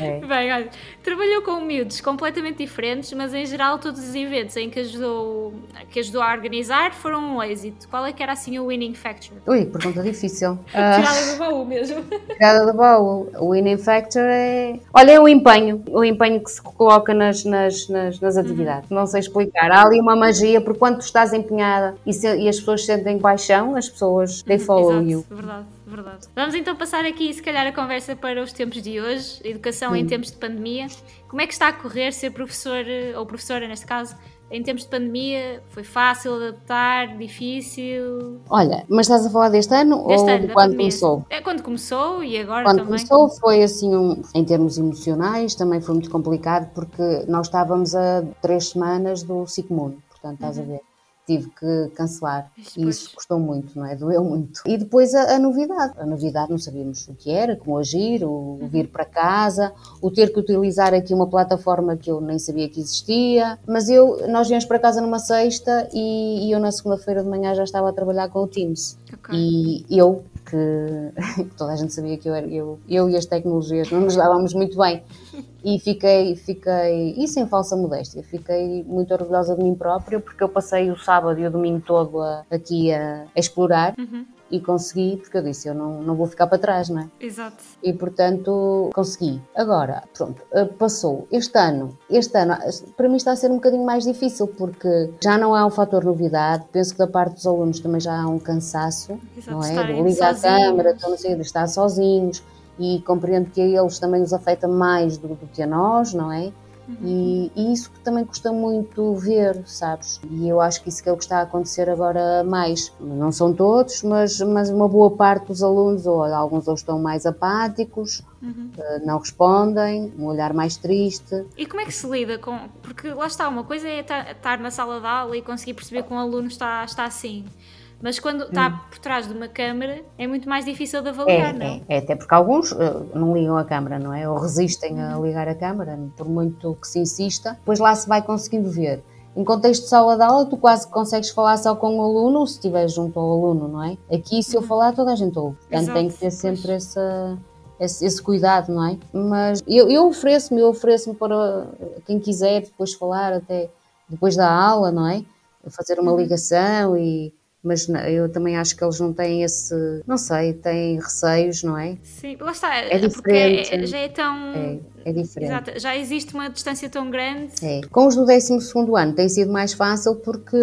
É. Bem, olha, trabalhou com miúdos completamente diferentes, mas em geral todos os eventos em que ajudou, que ajudou a organizar foram um êxito. Qual é que era assim o winning factor? Ui, pergunta difícil. Ah, Tirada do baú mesmo. Tirada do baú. O winning factor é. Olha, é o empenho. O empenho que se coloca nas, nas, nas, nas atividades. Não sei explicar. Há ali uma magia, porque quando tu estás empenhada e, se- e as pessoas sentem paixão, as pessoas they follow Exato, you. verdade, verdade. Vamos então passar aqui, se calhar, a conversa para os tempos de hoje, educação em tempos de pandemia. Como é que está a correr ser professor, eh, ou professora neste caso, em tempos de pandemia? Foi fácil adaptar, difícil? Olha, mas estás a falar deste ano Deste ou ano, de quando começou? É quando começou e agora Quando também. começou foi assim, um, em termos emocionais, também foi muito complicado porque nós estávamos a três semanas do Sigmund, portanto, estás a ver. Tive que cancelar Pois, e isso custou muito, não é? Doeu muito. E depois a, a novidade. A novidade não sabíamos o que era, como agir, o, o vir para casa, o ter que utilizar aqui uma plataforma que eu nem sabia que existia. Mas eu, nós viemos para casa numa sexta e, e eu na segunda-feira de manhã já estava a trabalhar com o Teams. Ok. E eu, que, que toda a gente sabia que eu, era, eu, eu e as tecnologias não nos dávamos muito bem. E fiquei, fiquei, e sem falsa modéstia, fiquei muito orgulhosa de mim própria porque eu passei o sábado e o domingo todo a- aqui a, a explorar Uhum, e consegui, porque eu disse, eu não, não vou ficar para trás, não é? Exato. E portanto consegui. Agora, pronto, eh, passou. Este ano, este ano, para mim está a ser um bocadinho mais difícil porque já não há um fator novidade. Penso que da parte dos alunos também já há um cansaço, Exato, não é? ligar a câmara, não sei, de estar sozinhos. E compreendo que a eles também os afeta mais do, do que a nós, não é? E, e isso que também custa muito ver, sabes? E eu acho que isso que é o que está a acontecer agora mais. Não são todos, mas, mas uma boa parte dos alunos, ou alguns ou estão mais apáticos, Uhum. eh, não respondem, um olhar mais triste. E como é que se lida com. Porque lá está, uma coisa é ta- estar na sala de aula e conseguir perceber que um aluno está, está assim. Mas quando está por trás de uma câmara é muito mais difícil de É, avaliar, não? é, é, até porque alguns eh, não ligam a câmara, não é? Ou resistem a ligar a câmara, por muito que se insista. Depois lá se vai conseguindo ver. Em contexto de sala de aula, tu quase consegues falar só com o aluno, se estiveres junto ao aluno, não é? Aqui, se eu falar, toda a gente ouve. Portanto, Exato, tem que ter pois. sempre essa, esse, esse cuidado, não é? Mas eu, eu ofereço-me, eu ofereço-me para quem quiser depois falar, até depois da aula, não é? Fazer uma ligação e. Mas eu também acho que eles não têm esse. Não sei, têm receios, não é? Sim, lá está. É porque é- diferente. já é tão. É, é diferente. Exato, já existe uma distância tão grande. É. Com os do 12 ano tem sido mais fácil porque,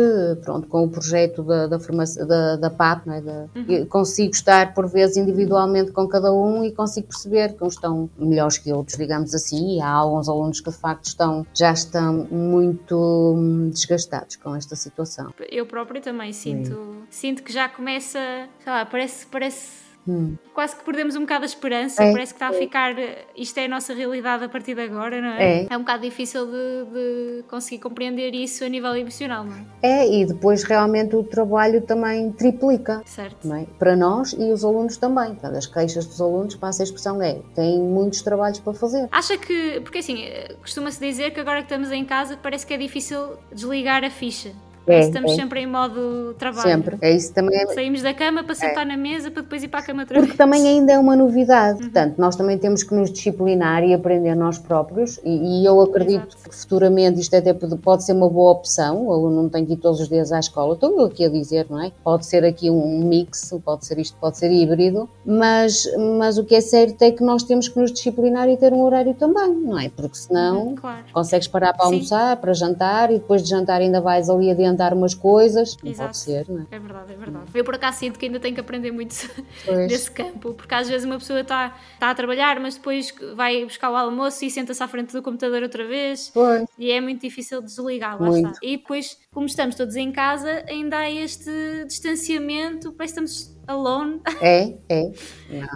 pronto, com o projeto da, da, formação, da, da PAP, é? Da- eu consigo estar por vezes individualmente com cada um e consigo perceber que uns estão melhores que outros, digamos assim, e há alguns alunos que de facto estão, já estão muito hum, desgastados com esta situação. Eu própria também sinto, sinto que já começa, sei lá, parece, parece Hum. quase que perdemos um bocado a esperança, É, parece que está a ficar, isto é a nossa realidade a partir de agora, não é? É. um bocado difícil de, de conseguir compreender isso a nível emocional, não é? É, e depois realmente o trabalho também triplica. Certo. é? Para nós e os alunos também. Portanto, as queixas dos alunos, passa a expressão é, têm muitos trabalhos para fazer. Acha que, porque assim, eh, costuma-se dizer que agora que estamos em casa parece que é difícil desligar a ficha. É, estamos é. sempre em modo trabalho. Sempre, é isso também. É... Saímos da cama para sentar é. na mesa para depois ir para a cama outra Porque vez. também ainda é uma novidade, uhum. portanto, nós também temos que nos disciplinar e aprender nós próprios e, e eu acredito Exato. que futuramente isto até pode, pode ser uma boa opção, o aluno não tem que ir todos os dias à escola, estou eu aqui a dizer, não é? Pode ser aqui um mix, pode ser isto, pode ser híbrido, mas, mas o que é certo é que nós temos que nos disciplinar e ter um horário também, não é? Porque senão uhum, claro. consegues parar para almoçar, Sim. para jantar e depois de jantar ainda vais ali adiantar umas coisas. Não Exato. pode ser, não é? É verdade, é verdade. Eu por acaso sinto que ainda tenho que aprender muito desse campo, porque às vezes uma pessoa está, está a trabalhar, mas depois vai buscar o almoço e senta-se à frente do computador outra vez. Pois. E é muito difícil desligar, lá muito. está. E depois, como estamos todos em casa, ainda há este distanciamento, parece que estamos alone. É, é.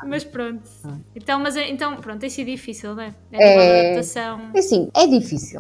mas pronto. Ah. Então, mas, então, pronto, tem sido difícil, não é? É, é adaptação. É sim, é difícil.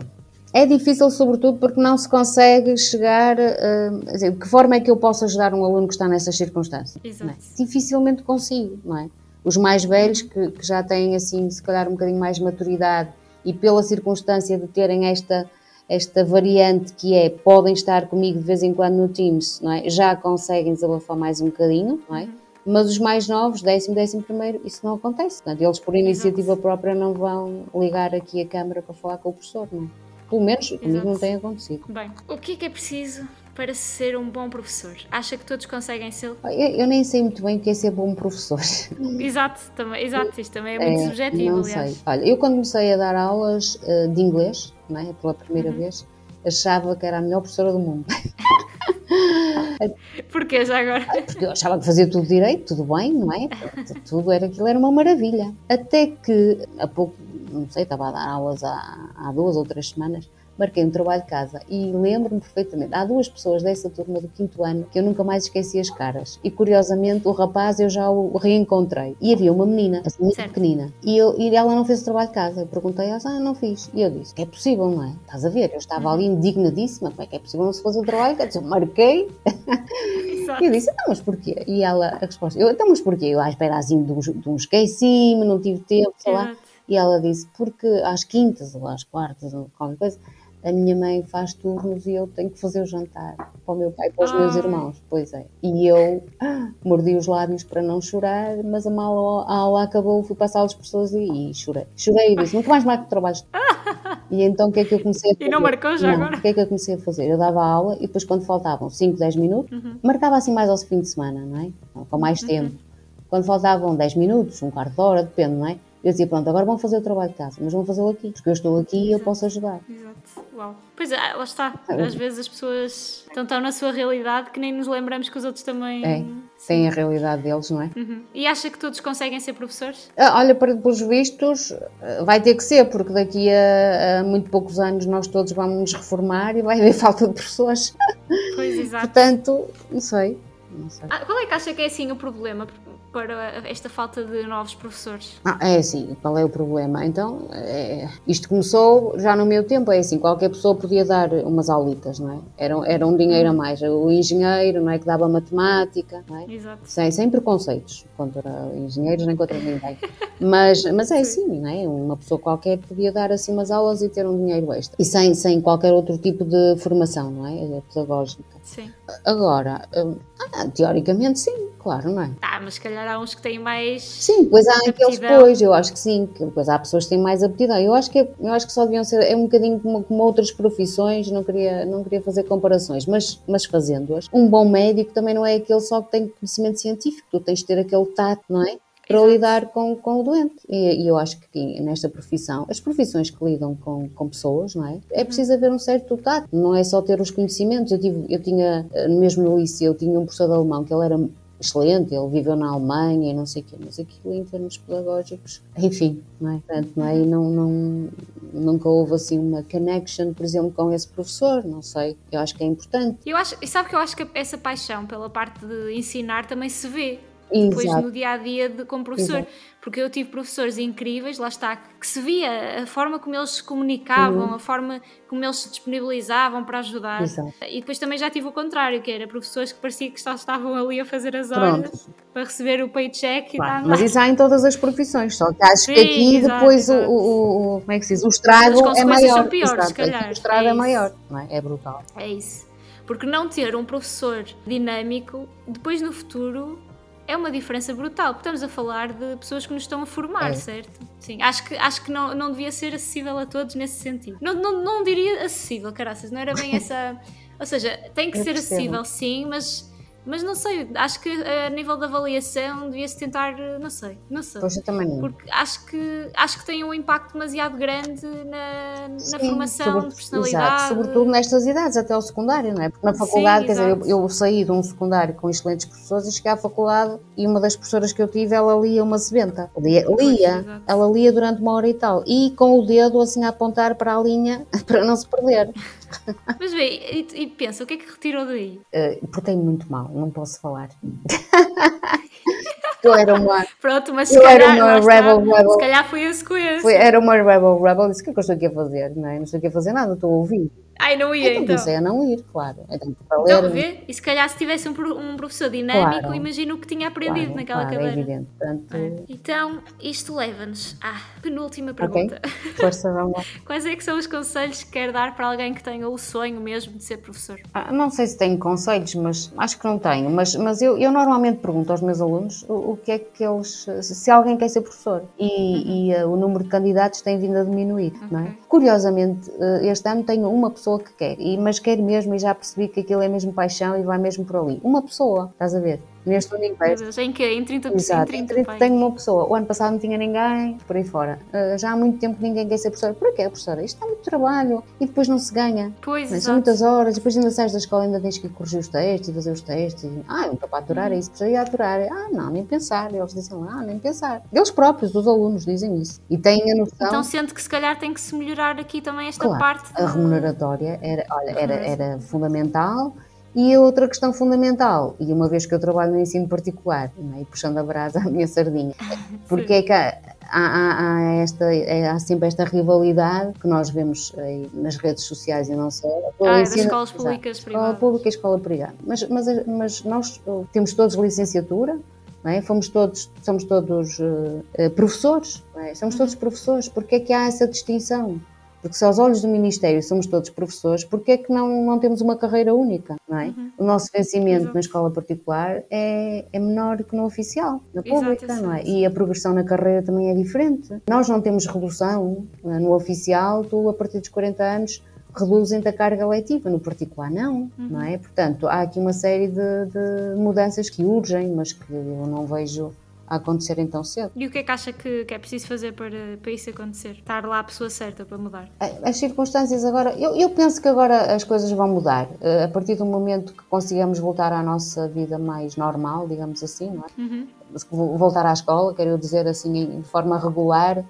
É difícil, sobretudo, porque não se consegue chegar. Uh, dizer, que forma é que eu posso ajudar um aluno que está nessas circunstâncias? É? Exato. É? Dificilmente consigo, não é? Os mais velhos, que, que, já têm, assim, se calhar um bocadinho mais maturidade e pela circunstância de terem esta, esta variante que é podem estar comigo de vez em quando no Teams, não é? Já conseguem desabafar mais um bocadinho, não é? Uhum. Mas os mais novos, décimo, décimo primeiro, isso não acontece. Portanto, eles por iniciativa própria não vão ligar aqui a câmara para falar com o professor, não é? Pelo menos comigo Exato. não tem acontecido. Bem, o que é que é preciso para ser um bom professor? Acha que todos conseguem ser? Eu, eu nem sei muito bem o que é ser bom professor. Exato, também, exato isto também é muito é, subjetivo, não aliás. sei. Olha, eu quando comecei a dar aulas uh, de inglês, não é, pela primeira uhum. vez, achava que era a melhor professora do mundo. Porquê já agora? Porque eu achava que fazia tudo direito, tudo bem, não é? Tudo era aquilo, era uma maravilha. Até que, há pouco, não sei, estava a dar aulas há, há duas ou três semanas, marquei um trabalho de casa e lembro-me perfeitamente. Há duas pessoas dessa turma do quinto ano que eu nunca mais esqueci as caras. E curiosamente, o rapaz eu já o reencontrei. E havia uma menina, assim, muito certo. pequenina. E, eu, e ela não fez o trabalho de casa. Eu perguntei, ah, não fiz. E eu disse, é possível, não é? Estás a ver? Eu estava ali indignadíssima. Como é que é possível não se fazer o trabalho de casa? Eu marquei. e eu disse, então, mas porquê? E ela, a resposta, eu, então, mas porquê? Eu, à espera assim de um, de um esqueci-me, não tive tempo, sei lá. E ela disse, porque às quintas ou às quartas ou qualquer coisa, a minha mãe faz turnos e eu tenho que fazer o jantar para o meu pai e para os meus irmãos. Pois é. E eu ah, mordi os lábios para não chorar, mas a aula, a aula acabou, fui passar as pessoas e, e, chorei. Chorei e disse: nunca mais marco trabalhos. e então o que é que eu comecei a fazer? E não marcou já não, agora? O que é que eu comecei a fazer? Eu dava aula e depois, quando faltavam 5, 10 minutos, uhum. marcava assim mais ao fim de semana, não é? Com mais uhum. tempo. Quando faltavam 10 minutos, um quarto de hora, depende, não é? Eu dizia, pronto, agora vão fazer o trabalho de casa, mas vão fazê-lo aqui, porque eu estou aqui e eu posso ajudar. Exato. Uau. Pois é, lá está. Às vezes as pessoas estão tão na sua realidade que nem nos lembramos que os outros também. É, têm a realidade deles, não é? Uhum. E acha que todos conseguem ser professores? Ah, olha, para pelos vistos, vai ter que ser, porque daqui a, a muito poucos anos nós todos vamos nos reformar e vai haver falta de professores. Pois, exato. Portanto, não sei. Não sei. Ah, qual é que acha que é assim o problema? Para esta falta de novos professores? Ah, é assim, qual é o problema? Então, é, isto começou já no meu tempo, é assim, qualquer pessoa podia dar umas aulitas, não é? Era, era um dinheiro a mais. O engenheiro, não é, que dava matemática, não é? Exato. Sem, sem preconceitos contra engenheiros nem contra ninguém. mas, mas é assim, não é? Uma pessoa qualquer podia dar assim umas aulas e ter um dinheiro extra. E sem, sem qualquer outro tipo de formação, não é? Pedagógica. Sim. Agora, hum, ah, teoricamente sim, claro, não é? Ah, mas se calhar há uns que têm mais. Sim, pois há aqueles depois, eu acho que sim, que depois há pessoas que têm mais aptidão. Eu acho que, é, eu acho que só deviam ser, é um bocadinho como, como outras profissões, não queria, não queria fazer comparações, mas, mas fazendo-as. Um bom médico também não é aquele só que tem conhecimento científico, tu tens de ter aquele tato, não é? Para lidar com, com o doente. E, e, eu acho que nesta profissão, as profissões que lidam com, com pessoas, não é? É preciso haver um certo tato, não é só ter os conhecimentos. Eu, tive, eu tinha, mesmo no liceu, eu tinha um professor de alemão que ele era excelente, ele viveu na Alemanha e não sei o quê, mas aquilo em termos pedagógicos, enfim, não é? Portanto, não é? E não, não, nunca houve assim uma connection, por exemplo, com esse professor, não sei, eu acho que é importante. Eu acho, sabe que eu acho que essa paixão pela parte de ensinar também se vê, depois Exato. no dia a dia de, como professor. Exato. Porque eu tive professores incríveis, lá está, que se via a forma como eles se comunicavam, uhum. a forma como eles se disponibilizavam para ajudar. Exato. E depois também já tive o contrário, que era professores que parecia que só estavam ali a fazer as horas Pronto. para receber o paycheck claro. Mas isso há em todas as profissões, só que acho Sim, que aqui depois o, o, o, como é que se diz? O estrago é maior. São piores, se calhar. O estrago é, é maior, não é? É brutal. É isso. Porque não ter um professor dinâmico, depois no futuro é uma diferença brutal. Porque estamos a falar de pessoas que nos estão a formar, É. certo? Sim, acho que, acho que não, não devia ser acessível a todos nesse sentido. Não, não, não diria acessível, caraças, não era bem essa. Ou seja, tem que Eu ser percebo. acessível, sim, mas. Mas não sei, acho que a nível de avaliação devia-se tentar, não sei, não sei. Pois eu também não. Porque acho que, acho que tem um impacto demasiado grande na, na Sim, formação sobre- de personalidade. Exato, sobretudo nestas idades, até ao secundário, não é? Porque na faculdade, quer dizer, eu, exato. eu saí de um secundário com excelentes professores e cheguei à faculdade e uma das professoras que eu tive, ela lia uma sebenta. Lia, lia exato. ela lia durante uma hora e tal. E com o dedo assim a apontar para a linha para não se perder. Mas vê, e, e pensa, o que é que retirou daí? Uh, Portei-me muito mal, não posso falar. eu era uma, Pronto, mas se Eu calhar, era uma lá está, rebel, rebel. se calhar foi esse com esse. foi- era uma rebel rebel, disse o que é que eu estou aqui a fazer, não é? Não estou aqui a fazer nada, estou a ouvir. Ai, não ia Então comecei a não ir, claro. Para Então, ler, vê, e se calhar se tivesse um, um professor dinâmico, Claro. imagina o que tinha aprendido claro, naquela claro, é cadeira. evidente. Portanto, É. Então, isto leva-nos à penúltima pergunta. força, vamos lá. Quais é que são os conselhos que quer dar para alguém que tenha o sonho mesmo de ser professor? Ah, Não sei se tenho conselhos, mas acho que não tenho. Mas, mas eu, eu normalmente pergunto aos meus alunos o, o que é que eles. se alguém quer ser professor. E, e, ah, o número de candidatos tem vindo a diminuir, não é? Curiosamente, eh, este ano tenho uma pessoa que quer, e, mas quer mesmo, e já percebi que aquilo é mesmo paixão e vai mesmo por ali. Uma pessoa, estás a ver? Neste universo. Deus, em que? Em 30, em Exato, 30, Entre- pai. tenho uma pessoa. O ano passado não tinha ninguém, por aí fora. Ah, já há muito tempo que ninguém quer ser professora. Porquê, professora? Isto é muito trabalho e depois não se ganha. Pois, é? exato. São muitas horas, depois ainda sais da escola, ainda tens que corrigir os textos e fazer os textos. E, ah, eu estou para aturar isso, professor, ia aturar. Ah, não, nem pensar. Eles dizem lá, ah, nem pensar. Eles próprios, os alunos, dizem isso. E têm a noção. Então sente que se calhar tem que se melhorar aqui também esta Claro, parte. a remuneratória era, olha, era, era fundamental. E a outra questão fundamental, e uma vez que eu trabalho no ensino particular, é? e puxando a brasa à minha sardinha, porque é que há, há- há esta, é- há sempre esta rivalidade que nós vemos aí nas redes sociais e não só. Ah, das ensino- escolas Exato. públicas Escola privadas. pública e escola privada. Mas, mas, mas nós uh, temos todos licenciatura, não é? Fomos todos, somos todos uh, professores, é? somos todos professores. Porque é que há essa distinção? Porque se aos olhos do Ministério somos todos professores, porque é que não, não temos uma carreira única, não é? O nosso vencimento Exato. na escola particular é, é menor que no oficial, na Exato, pública, não é? exato. E a progressão na carreira também é diferente. Nós não temos redução não é? no oficial, tu a partir dos 40 anos reduzem-te a carga letiva, no particular não, não é? Portanto, há aqui uma série de, de mudanças que urgem, mas que eu não vejo a acontecerem tão cedo. E o que é que acha que, que é preciso fazer para, para isso acontecer? Estar lá a pessoa certa para mudar? As circunstâncias agora, eu, eu penso que agora as coisas vão mudar. Eh, A partir do momento que consigamos voltar à nossa vida mais normal, digamos assim, não é? Uhum. Vo- voltar à escola, quero dizer assim, de forma regular,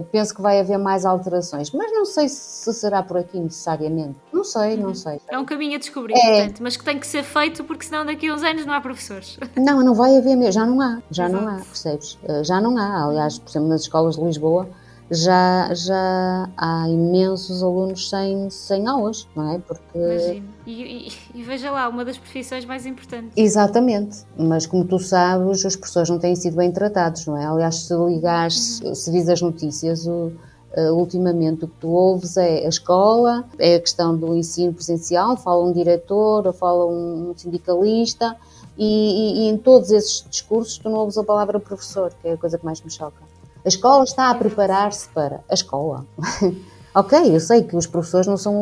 penso que vai haver mais alterações. Mas não sei se será por aqui necessariamente. Não sei, não sei. É um caminho a descobrir, É. portanto, mas que tem que ser feito porque senão daqui a uns anos não há professores. Não, não vai haver mesmo, já não há, já não há, Exato. percebes? Eh, Já não há, aliás, por exemplo, nas escolas de Lisboa já, já há imensos alunos sem, sem aulas, não é? Porque Imagino. E, e- e veja lá, uma das profissões mais importantes. Exatamente, mas como tu sabes, os professores não têm sido bem tratados, não é? Aliás, se ligares, se vis as notícias, o, eh, ultimamente o que tu ouves é a escola, é a questão do ensino presencial, fala um diretor ou fala um sindicalista, e, e- e em todos esses discursos tu não ouves a palavra professor, que é a coisa que mais me choca. A escola está a preparar-se para a escola. ok, eu sei que os professores não são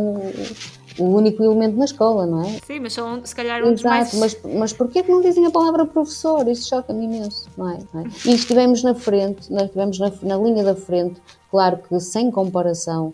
o, único elemento na escola, não é? Sim, mas são se calhar um dos mais. mas, mas porquê que não dizem a palavra professor? Isso choca-me imenso, não é? Não é? E estivemos na frente, nós estivemos na, na linha da frente, claro que sem comparação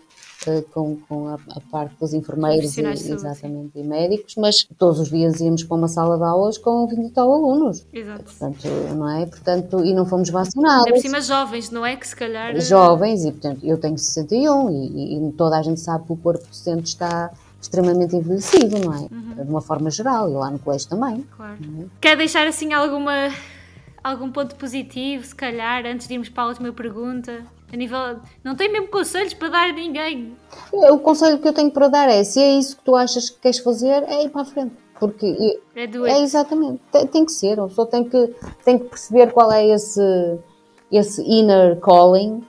com, com a, a parte dos enfermeiros e, exatamente, e médicos, mas todos os dias íamos para uma sala de aulas com 20 e tal alunos, Exato. portanto, não é? Portanto, e não fomos Ainda vacinados. por cima jovens, não é? Que se calhar. eh, Jovens, e portanto, eu tenho 61 e, e toda a gente sabe que o corpo docente está extremamente envelhecido, não é? Uhum. De uma forma geral, e lá no colégio também. Claro. Uhum. Quer deixar assim alguma. Algum ponto positivo, se calhar, antes de irmos para a última pergunta? A nível. Não tem mesmo conselhos para dar a ninguém. O conselho que eu tenho para dar é: se é isso que tu achas que queres fazer, é ir para a frente. Porque É é exatamente, tem, tem que ser, a pessoa tem que, tem que perceber qual é esse, esse inner calling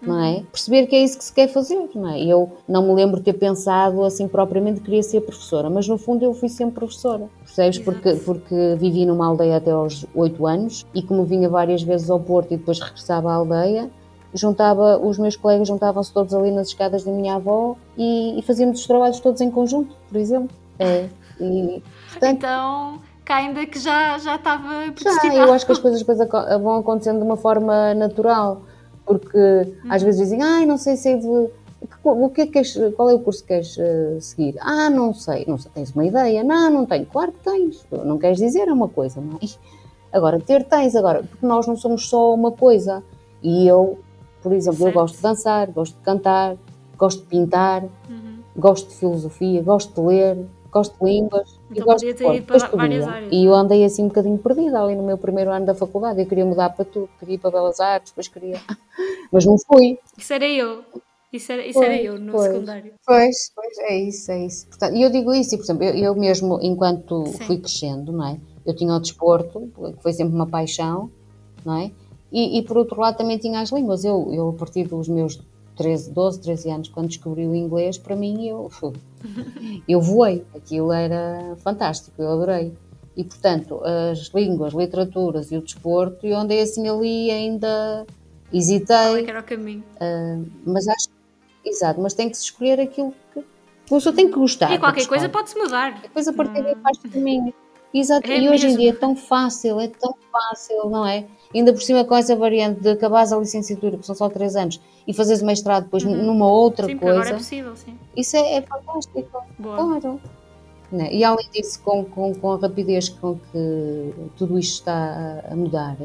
não é? Perceber que é isso que se quer fazer, não é? Eu não me lembro de ter pensado assim propriamente que queria ser professora, mas no fundo eu fui sempre professora, percebes? Porque, porque vivi numa aldeia até aos 8 anos e como vinha várias vezes ao Porto e depois regressava à aldeia, juntava, os meus colegas juntavam-se todos ali nas escadas da minha avó e, e fazíamos os trabalhos todos em conjunto, por exemplo. É, e, portanto, então, cá ainda que já, já estava Já, eu acho que as coisas depois vão acontecendo de uma forma natural porque uhum. às vezes dizem, ai, não sei se é de. O que é que queres, qual é o curso que queres uh, seguir? Ah, não sei, não sei, tens uma ideia? Não, não tenho. Claro que tens. Não queres dizer uma coisa, é? Agora, ter tens, agora, porque nós não somos só uma coisa. E eu, por exemplo, certo. eu gosto de dançar, gosto de cantar, gosto de pintar, uhum. gosto de filosofia, gosto de ler, gosto de línguas. Então e gosto de ter ido para várias áreas. E eu andei assim um bocadinho perdida ali no meu primeiro ano da faculdade. Eu queria mudar para tudo, queria ir para Belas Artes, depois queria. Mas não fui. Isso era eu. Isso era, isso pois, era eu no pois, secundário. Pois, pois, é isso, é isso. E eu digo isso, e por exemplo, eu, eu mesmo, enquanto Sim. fui crescendo, não é? Eu tinha o desporto, que foi sempre uma paixão, não é? E, e, por outro lado também tinha as línguas. Eu, eu a partir dos meus 13, 12, 13 anos, quando descobri o inglês, para mim eu, eu voei. Aquilo era fantástico, eu adorei. E portanto, as línguas, literaturas e o desporto, eu andei assim ali ainda hesitei. Qual é que era o caminho? Uh, mas acho exato, mas tem que se escolher aquilo que a pessoa tem que gostar. E qualquer coisa pode-se mudar. Depois a partir daí faz caminho. Exato, é e hoje em dia é tão fácil, é tão fácil, não é? Ainda por cima com essa variante de acabares a licenciatura, que são só 3 anos, e fazeres o mestrado depois uhum. numa outra sim, coisa. Agora é possível, sim. Isso é, é fantástico. Boa. Claro. Né? E além disso, com, com, com, a rapidez com que tudo isto está a mudar,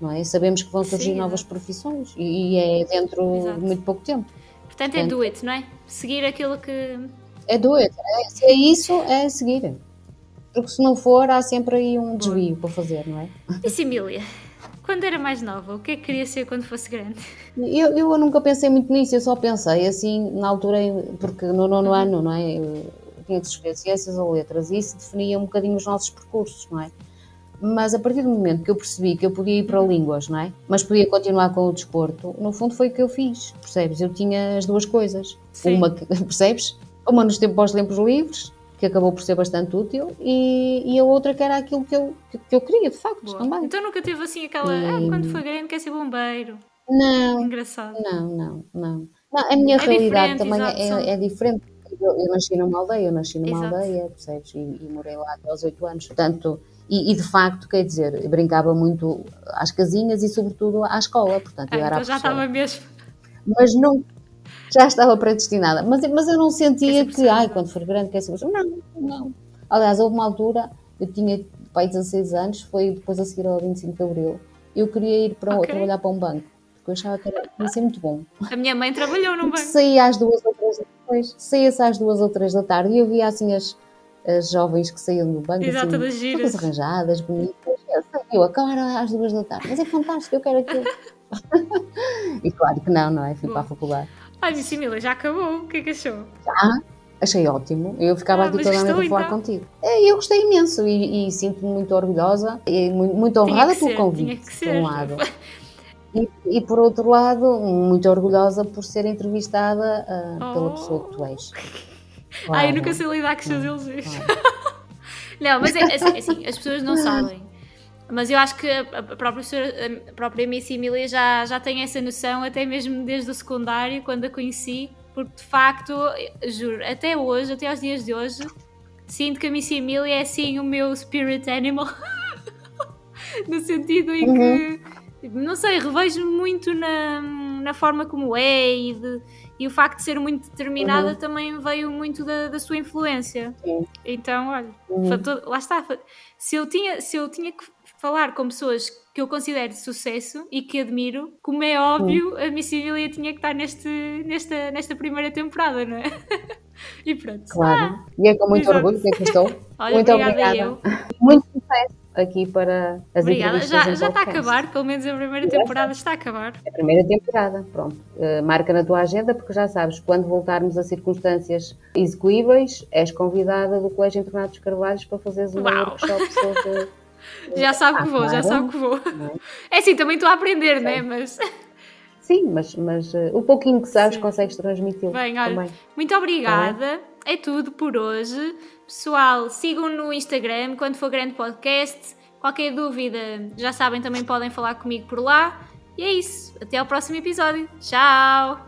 não é? Sabemos que vão surgir sim, novas profissões e, e é dentro Exato. de muito pouco tempo. Portanto, é do it, não é? Seguir aquilo que. É do it. É, se é isso, é seguir. Porque se não for, há sempre aí um desvio Boa. para fazer, não é? E Simília? Quando era mais nova, o que é que queria ser quando fosse grande? Eu, eu nunca pensei muito nisso, eu só pensei assim, na altura, porque no nono uhum. ano, não é? Eu tinha que escolher ciências ou letras e isso definia um bocadinho os nossos percursos, não é? Mas a partir do momento que eu percebi que eu podia ir para uhum. línguas, não é? Mas podia continuar com o desporto, no fundo foi o que eu fiz, percebes? Eu tinha as duas coisas. Sim. Uma, percebes? Uma nos tempos livros livres que acabou por ser bastante útil, e, e a outra que era aquilo que eu, que, que eu queria, de facto, Boa. também. Então nunca teve assim aquela, e... ah, quando for grande quer ser bombeiro. Não. Engraçado. Não, não, não. não a minha é realidade também é, é, diferente. Eu, eu, nasci numa aldeia, eu nasci numa exato. aldeia, percebes? E, e, morei lá até aos 8 anos. Portanto, e, e, de facto, quer dizer, brincava muito às casinhas e sobretudo à escola, portanto, eu ah, era então já estava mesmo. Mas não, já estava predestinada. Mas, mas eu não sentia que, ai, quando for grande, quer ser Não, não. Aliás, houve uma altura, eu tinha pai 16 anos, foi depois a seguir ao 25 de Abril, eu queria ir para, okay. trabalhar para um banco, porque eu achava que era, ia ser muito bom. A minha mãe trabalhou num banco. Saía às duas ou três, depois, saía-se às duas ou três da tarde e eu via assim as, as jovens que saíam do banco, Exato, assim, todas, arranjadas, bonitas. Eu, acabar às duas da tarde, mas é fantástico, eu quero aquilo. e claro que não, não é? Fui Bom. para a faculdade. Ai, Miss Mila, já acabou. O que é que achou? Já, achei ótimo. Eu ficava ah, aqui toda a noite a falar então? contigo. É, eu gostei imenso e, e sinto-me muito orgulhosa e muito, muito honrada pelo ser, convite, por um lado. E, e, por outro lado, muito orgulhosa por ser entrevistada uh, oh. pela pessoa que tu és. Claro. Ai, eu nunca sei lidar com os seus elogios. Não, mas é, é assim, as pessoas não sabem. Mas eu acho que a própria, a própria Miss Emília já, já tem essa noção, até mesmo desde o secundário, quando a conheci, porque de facto, juro, até hoje, até aos dias de hoje, sinto que a Miss Emília é assim o meu spirit animal. no sentido em que, uhum. não sei, revejo muito na, na forma como é e, de, e o facto de ser muito determinada uhum. também veio muito da, da sua influência. Sim. Então, olha, uhum. lá está. Se eu tinha, se eu tinha que falar com pessoas que eu considero de sucesso e que admiro, como é óbvio, a Miss Civilia tinha que estar neste, nesta, nesta primeira temporada, não é? e pronto. Claro. Ah, e é com muito Exato. orgulho que aqui estou. Olha, muito obrigada. Muito sucesso aqui para as Obrigada. Já, já está a acabar, pelo menos a primeira temporada está a acabar. A primeira temporada, pronto. Uh, marca na tua agenda, porque já sabes, quando voltarmos a circunstâncias execuíveis, és convidada do Colégio Internato dos Carvalhos para fazeres um workshop sobre já sabe ah, que vou, claro. já sabe que vou. É assim, também estou a aprender, né? Mas. sim, mas, mas uh, o pouquinho que sabes sim. consegues transmitir. Bem, olha, também. muito obrigada. É tudo por hoje. Pessoal, sigam no Instagram quando for grande podcast. Qualquer dúvida, já sabem, também podem falar comigo por lá. E é isso. Até ao próximo episódio. Tchau!